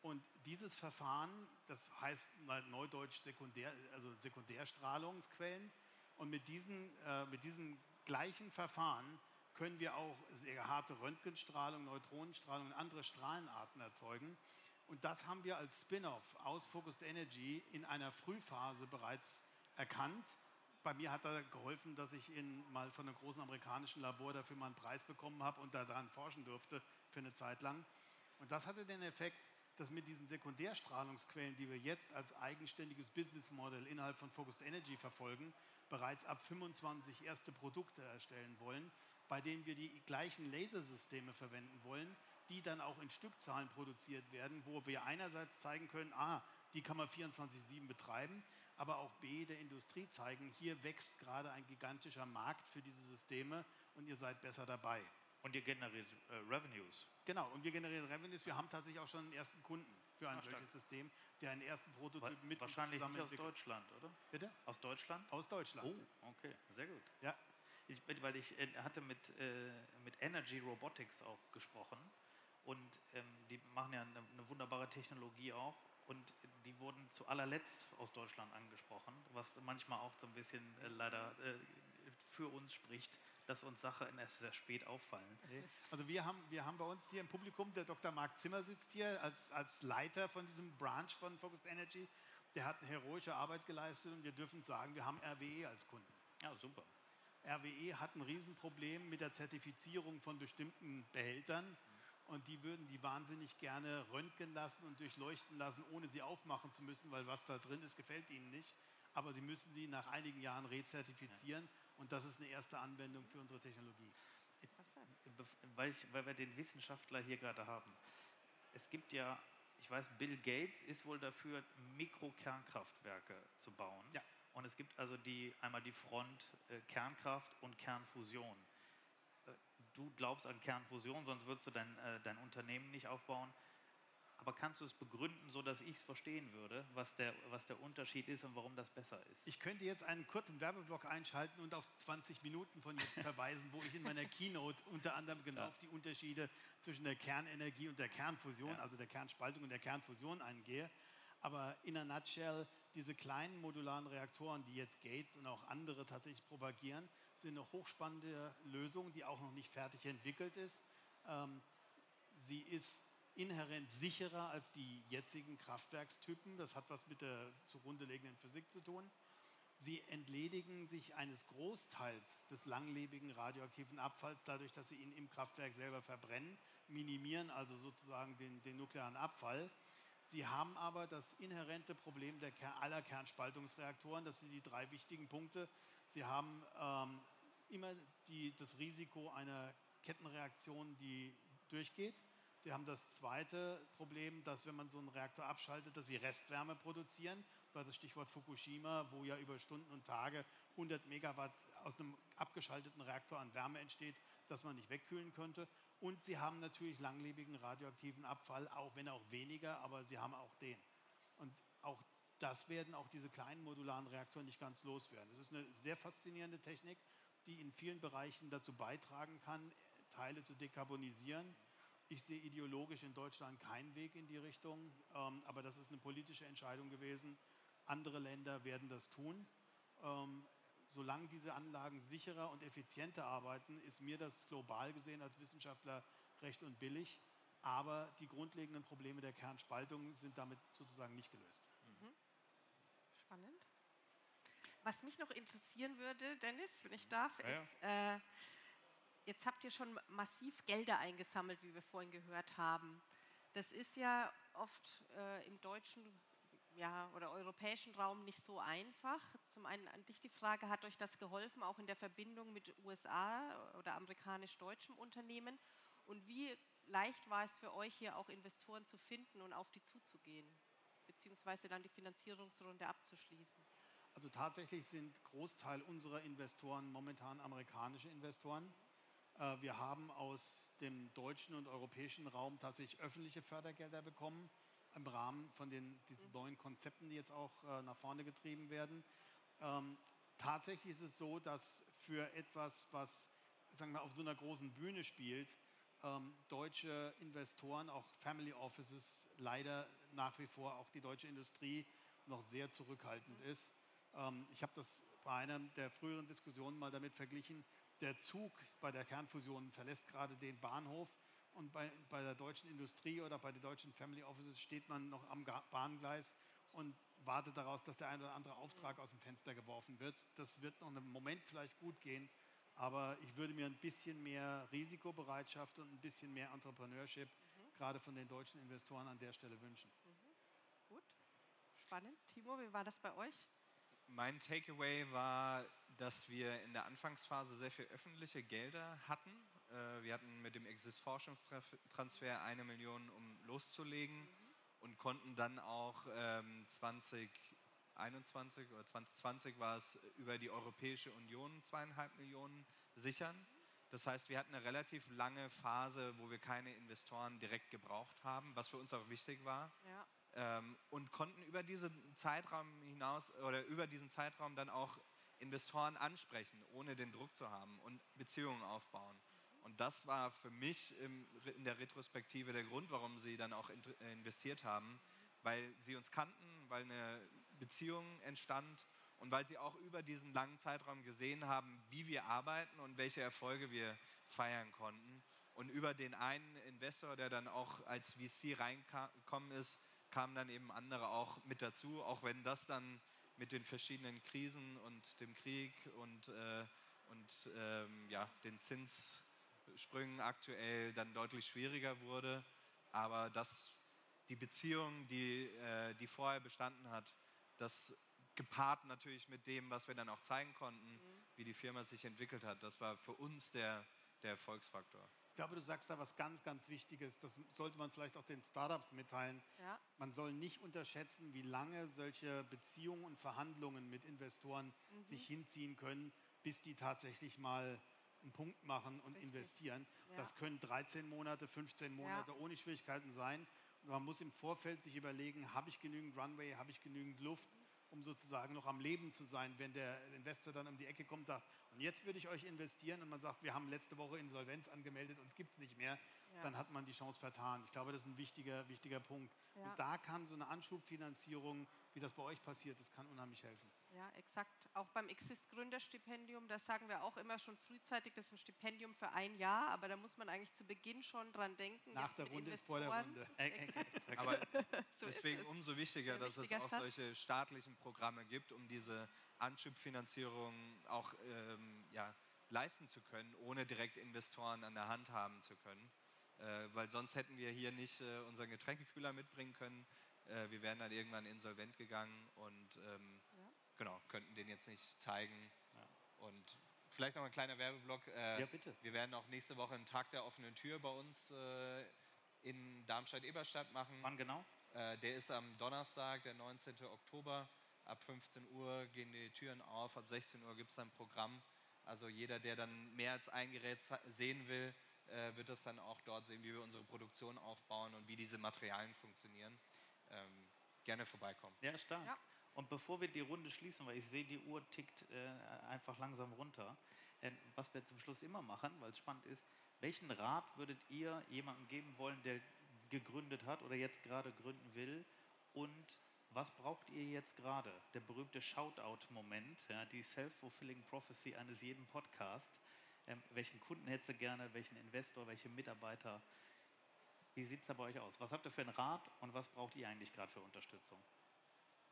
Und dieses Verfahren, das heißt neudeutsch Sekundär, also Sekundärstrahlungsquellen, und mit, diesen, äh, mit diesem gleichen Verfahren können wir auch sehr harte Röntgenstrahlung, Neutronenstrahlung und andere Strahlenarten erzeugen. Und das haben wir als Spin-off aus Focused Energy in einer Frühphase bereits erkannt. Bei mir hat er geholfen, dass ich in, mal von einem großen amerikanischen Labor dafür mal einen Preis bekommen habe und daran forschen durfte für eine Zeit lang. Und das hatte den Effekt, dass mit diesen Sekundärstrahlungsquellen, die wir jetzt als eigenständiges Business Model innerhalb von Focused Energy verfolgen, bereits ab 25 erste Produkte erstellen wollen, bei denen wir die gleichen Lasersysteme verwenden wollen, die dann auch in Stückzahlen produziert werden, wo wir einerseits zeigen können, a, die kann man 24-7 betreiben, aber auch b, der Industrie zeigen, hier wächst gerade ein gigantischer Markt für diese Systeme und ihr seid besser dabei. Und ihr generiert äh, Revenues. Genau, und wir generieren Revenues. Wir haben tatsächlich auch schon einen ersten Kunden für ein Ach, solches System, der einen ersten Prototyp mit Wahrscheinlich nicht aus Deutschland, oder? Bitte? Aus Deutschland? Aus Deutschland. Oh, okay, sehr gut. Ja. Ich, weil ich äh, hatte mit, äh, mit Energy Robotics auch gesprochen und ähm, die machen ja eine, eine, wunderbare Technologie auch. Und die wurden zu allerletzt aus Deutschland angesprochen, was manchmal auch so ein bisschen äh, leider äh, für uns spricht, dass uns Sachen erst sehr spät auffallen. Also wir haben, wir haben bei uns hier im Publikum, der Dr. Marc Zimmer sitzt hier als, als Leiter von diesem Branch von Focused Energy. Der hat eine heroische Arbeit geleistet und wir dürfen sagen, wir haben RWE als Kunden. Ja, super. RWE hat ein Riesenproblem mit der Zertifizierung von bestimmten Behältern und die würden die wahnsinnig gerne röntgen lassen und durchleuchten lassen, ohne sie aufmachen zu müssen, weil was da drin ist, gefällt ihnen nicht. Aber sie müssen sie nach einigen Jahren rezertifizieren ja. und das ist eine erste Anwendung für unsere Technologie. Weil, ich, weil wir den Wissenschaftler hier gerade haben. Es gibt ja ich weiß, Bill Gates ist wohl dafür, Mikrokernkraftwerke zu bauen. Ja. Und es gibt also die, einmal die Front äh, Kernkraft und Kernfusion. Du glaubst an Kernfusion, sonst würdest du dein, äh, dein Unternehmen nicht aufbauen. Aber kannst du es begründen, sodass ich es verstehen würde, was der, was der Unterschied ist und warum das besser ist? Ich könnte jetzt einen kurzen Werbeblock einschalten und auf 20 Minuten von jetzt verweisen, wo ich in meiner Keynote unter anderem genau ja. auf die Unterschiede zwischen der Kernenergie und der Kernfusion, ja. also der Kernspaltung und der Kernfusion eingehe. Aber in a nutshell, diese kleinen modularen Reaktoren, die jetzt Gates und auch andere tatsächlich propagieren, sind eine hochspannende Lösung, die auch noch nicht fertig entwickelt ist. Ähm, sie ist inhärent sicherer als die jetzigen Kraftwerkstypen. Das hat was mit der zugrunde liegenden Physik zu tun. Sie entledigen sich eines Großteils des langlebigen radioaktiven Abfalls dadurch, dass sie ihn im Kraftwerk selber verbrennen, minimieren also sozusagen den, den nuklearen Abfall. Sie haben aber das inhärente Problem der aller Kernspaltungsreaktoren. Das sind die drei wichtigen Punkte. Sie haben ähm, immer die, das Risiko einer Kettenreaktion, die durchgeht. Sie haben das zweite Problem, dass wenn man so einen Reaktor abschaltet, dass sie Restwärme produzieren. Das das Stichwort Fukushima, wo ja über Stunden und Tage 100 Megawatt aus einem abgeschalteten Reaktor an Wärme entsteht, das man nicht wegkühlen könnte. Und sie haben natürlich langlebigen radioaktiven Abfall, auch wenn auch weniger, aber sie haben auch den. Und auch das werden auch diese kleinen modularen Reaktoren nicht ganz loswerden. Das ist eine sehr faszinierende Technik, die in vielen Bereichen dazu beitragen kann, Teile zu dekarbonisieren ich sehe ideologisch in Deutschland keinen Weg in die Richtung, ähm, aber das ist eine politische Entscheidung gewesen. Andere Länder werden das tun. Solange diese Anlagen sicherer und effizienter arbeiten, ist mir das global gesehen als Wissenschaftler recht und billig. Aber die grundlegenden Probleme der Kernspaltung sind damit sozusagen nicht gelöst. Mhm. Spannend. Was mich noch interessieren würde, Dennis, wenn ich darf, ja, ist, äh, Jetzt habt ihr schon massiv Gelder eingesammelt, wie wir vorhin gehört haben. Das ist ja oft äh, im deutschen ja, oder europäischen Raum nicht so einfach. Zum einen an dich die Frage, hat euch das geholfen, auch in der Verbindung mit USA oder amerikanisch-deutschem Unternehmen? Und wie leicht war es für euch hier auch Investoren zu finden und auf die zuzugehen, beziehungsweise dann die Finanzierungsrunde abzuschließen? Also tatsächlich sind Großteil unserer Investoren momentan amerikanische Investoren. Äh, wir haben aus dem deutschen und europäischen Raum tatsächlich öffentliche Fördergelder bekommen im Rahmen von den, diesen neuen Konzepten, die jetzt auch äh, nach vorne getrieben werden. Ähm, tatsächlich ist es so, dass für etwas, was sagen wir, auf so einer großen Bühne spielt, ähm, deutsche Investoren, auch Family Offices, leider nach wie vor auch die deutsche Industrie noch sehr zurückhaltend ist. Ähm, ich habe das bei einer der früheren Diskussionen mal damit verglichen, der Zug bei der Kernfusion verlässt gerade den Bahnhof und bei, bei der deutschen Industrie oder bei den deutschen Family Offices steht man noch am Bahngleis und wartet daraus, dass der ein oder andere Auftrag aus dem Fenster geworfen wird. Das wird noch einen Moment vielleicht gut gehen, aber ich würde mir ein bisschen mehr Risikobereitschaft und ein bisschen mehr Entrepreneurship mhm. gerade von den deutschen Investoren an der Stelle wünschen. Mhm. Gut, spannend. Timo, wie war das bei euch? Mein Takeaway war, dass wir in der Anfangsphase sehr viel öffentliche Gelder hatten. Äh, wir hatten mit dem Exist-Forschungstransfer eine Million, um loszulegen mhm. und konnten dann auch 2021 ähm, oder 2020 war es über die Europäische Union zweieinhalb Millionen sichern. Das heißt, wir hatten eine relativ lange Phase, wo wir keine Investoren direkt gebraucht haben, was für uns auch wichtig war. Ja ähm, und konnten über diesen Zeitraum hinaus oder über diesen Zeitraum dann auch Investoren ansprechen, ohne den Druck zu haben und Beziehungen aufbauen. Und das war für mich in der Retrospektive der Grund, warum sie dann auch äh, investiert haben, weil sie uns kannten, weil eine Beziehung entstand und weil sie auch über diesen langen Zeitraum gesehen haben, wie wir arbeiten und welche Erfolge wir feiern konnten. Und über den einen Investor, der dann auch als VC reingekommen ist, kamen dann eben andere auch mit dazu, auch wenn das dann mit den verschiedenen Krisen und dem Krieg und, äh, und ähm, ja, den Zinssprüngen aktuell dann deutlich schwieriger wurde. Aber dass die Beziehung, die, äh, die vorher bestanden hat, das gepaart natürlich mit dem, was wir dann auch zeigen konnten, mhm. wie die Firma sich entwickelt hat, das war für uns der, der Erfolgsfaktor. glaube, du sagst da was ganz, ganz Wichtiges. Das sollte man vielleicht auch den Startups mitteilen. Ja. Man soll nicht unterschätzen, wie lange solche Beziehungen und Verhandlungen mit Investoren mhm. sich hinziehen können, bis die tatsächlich mal einen Punkt machen und Richtig. investieren. Ja. Das können 13 Monate, 15 Monate ja. ohne Schwierigkeiten sein. Und man muss im Vorfeld sich überlegen, habe ich genügend Runway, habe ich genügend Luft, um sozusagen noch am Leben zu sein, wenn der Investor dann um die Ecke kommt und sagt, und jetzt würde ich euch investieren und man sagt, wir haben letzte Woche Insolvenz angemeldet, uns gibt es nicht mehr, ja. dann hat man die Chance vertan. Ich glaube, das ist ein wichtiger, wichtiger Punkt. Und da kann so eine Anschubfinanzierung, wie das bei euch passiert, das kann unheimlich helfen. Ja, exakt. Auch beim Exist Gründerstipendium, das sagen wir auch immer schon frühzeitig, das ist ein Stipendium für ein Jahr, aber da muss man eigentlich zu Beginn schon dran denken. Nach der Runde ist vor der Runde. <laughs> aber so deswegen umso wichtiger, dass es auch solche staatlichen Programme gibt, um diese Anschubfinanzierung auch ähm, ja, leisten zu können, ohne direkt Investoren an der Hand haben zu können. Äh, weil sonst hätten wir hier nicht äh, unseren Getränkekühler mitbringen können. Äh, wir wären dann irgendwann insolvent gegangen und ähm, ja. Genau, könnten den jetzt nicht zeigen. Ja. Und vielleicht noch ein kleiner Werbeblock. Äh, ja, bitte. Wir werden auch nächste Woche einen Tag der offenen Tür bei uns äh, in Darmstadt-Eberstadt machen. Wann genau? Äh, der ist am Donnerstag, der 19. Oktober. Ab 15 Uhr gehen die Türen auf, ab 16 Uhr gibt es dann ein Programm. Also jeder, der dann mehr als ein Gerät sehen will, äh, wird das dann auch dort sehen, wie wir unsere Produktion aufbauen und wie diese Materialien funktionieren. Ähm, gerne vorbeikommen. Ja, stark. Ja. Und bevor wir die Runde schließen, weil ich sehe, die Uhr tickt äh, einfach langsam runter, äh, was wir zum Schluss immer machen, weil es spannend ist, welchen Rat würdet ihr jemandem geben wollen, der gegründet hat oder jetzt gerade gründen will und was braucht ihr jetzt gerade? Der berühmte Shoutout-Moment, ja, die Self-Fulfilling Prophecy eines jeden Podcasts. Ähm, welchen Kunden hättest du gerne, welchen Investor, welche Mitarbeiter? Wie sieht es da bei euch aus? Was habt ihr für einen Rat und was braucht ihr eigentlich gerade für Unterstützung?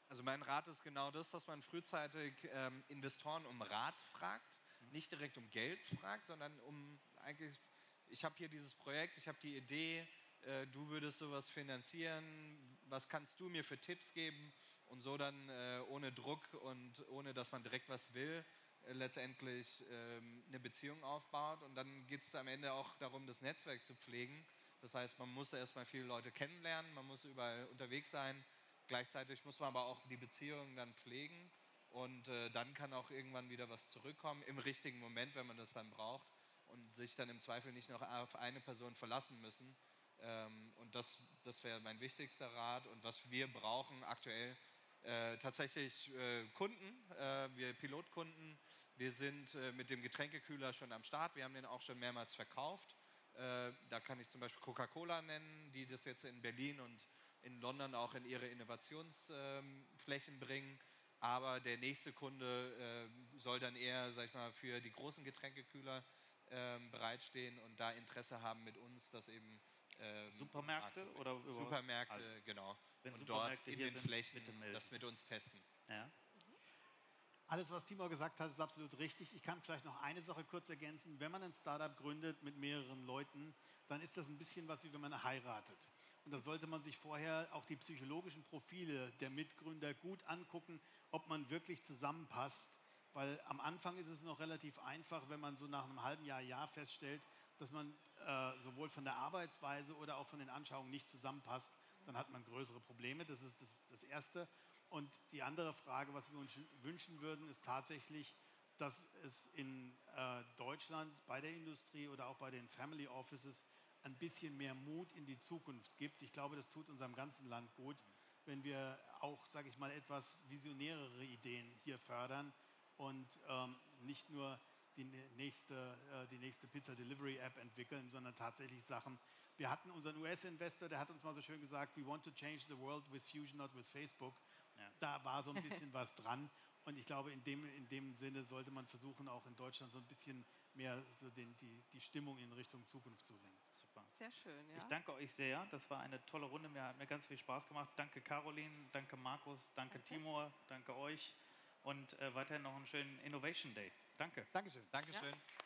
Also mein Rat ist genau das, dass man frühzeitig ähm, Investoren um Rat fragt, mhm. nicht direkt um Geld fragt, sondern um eigentlich, ich habe hier dieses Projekt, ich habe die Idee, äh, du würdest sowas finanzieren, was kannst du mir für Tipps geben und so dann äh, ohne Druck und ohne dass man direkt was will, äh, letztendlich ähm, eine Beziehung aufbaut und dann geht es am Ende auch darum, das Netzwerk zu pflegen. Das heißt, man muss erstmal viele Leute kennenlernen, man muss überall unterwegs sein, gleichzeitig muss man aber auch die Beziehungen dann pflegen und äh, dann kann auch irgendwann wieder was zurückkommen, im richtigen Moment, wenn man das dann braucht und sich dann im Zweifel nicht noch auf eine Person verlassen müssen, ähm, und das, das wäre mein wichtigster Rat. Und was wir brauchen aktuell, äh, tatsächlich äh, Kunden, äh, wir Pilotkunden. Wir sind äh, mit dem Getränkekühler schon am Start. Wir haben den auch schon mehrmals verkauft. Äh, da kann ich zum Beispiel Coca-Cola nennen, die das jetzt in Berlin und in London auch in ihre Innovationsflächen ähm, bringen. Aber der nächste Kunde äh, soll dann eher, sag ich mal, für die großen Getränkekühler ähm, bereitstehen und da Interesse haben mit uns, das eben ähm, Supermärkte oder Supermärkte, also, genau. Wenn und dort in den sind, Flächen das mit uns testen. Ja. Alles, was Timo gesagt hat, ist absolut richtig. Ich kann vielleicht noch eine Sache kurz ergänzen. Wenn man ein Startup gründet mit mehreren Leuten, dann ist das ein bisschen was, wie wenn man heiratet. Und dann sollte man sich vorher auch die psychologischen Profile der Mitgründer gut angucken, ob man wirklich zusammenpasst. Weil am Anfang ist es noch relativ einfach, wenn man so nach einem halben Jahr, Jahr feststellt, dass man äh, sowohl von der Arbeitsweise oder auch von den Anschauungen nicht zusammenpasst, dann hat man größere Probleme. Das ist das, das Erste. Und die andere Frage, was wir uns wünschen würden, ist tatsächlich, dass es in äh, Deutschland bei der Industrie oder auch bei den Family Offices ein bisschen mehr Mut in die Zukunft gibt. Ich glaube, das tut unserem ganzen Land gut, wenn wir auch, sage ich mal, etwas visionärere Ideen hier fördern und ähm, nicht nur die nächste, äh, die nächste Pizza Delivery App entwickeln, sondern tatsächlich Sachen. Wir hatten unseren US-Investor, der hat uns mal so schön gesagt, we want to change the world with Fusion, not with Facebook. Ja. Da war so ein bisschen <laughs> was dran. Und ich glaube, in dem, in dem Sinne sollte man versuchen, auch in Deutschland so ein bisschen mehr so den, die, die Stimmung in Richtung Zukunft zu bringen. Sehr schön, ja. Ich danke euch sehr. Das war eine tolle Runde. Mir hat mir ganz viel Spaß gemacht. Danke Caroline, danke Markus, danke okay. Timur, danke euch und äh, weiterhin noch einen schönen Innovation Day. Danke. Dankeschön. Dankeschön. Ja.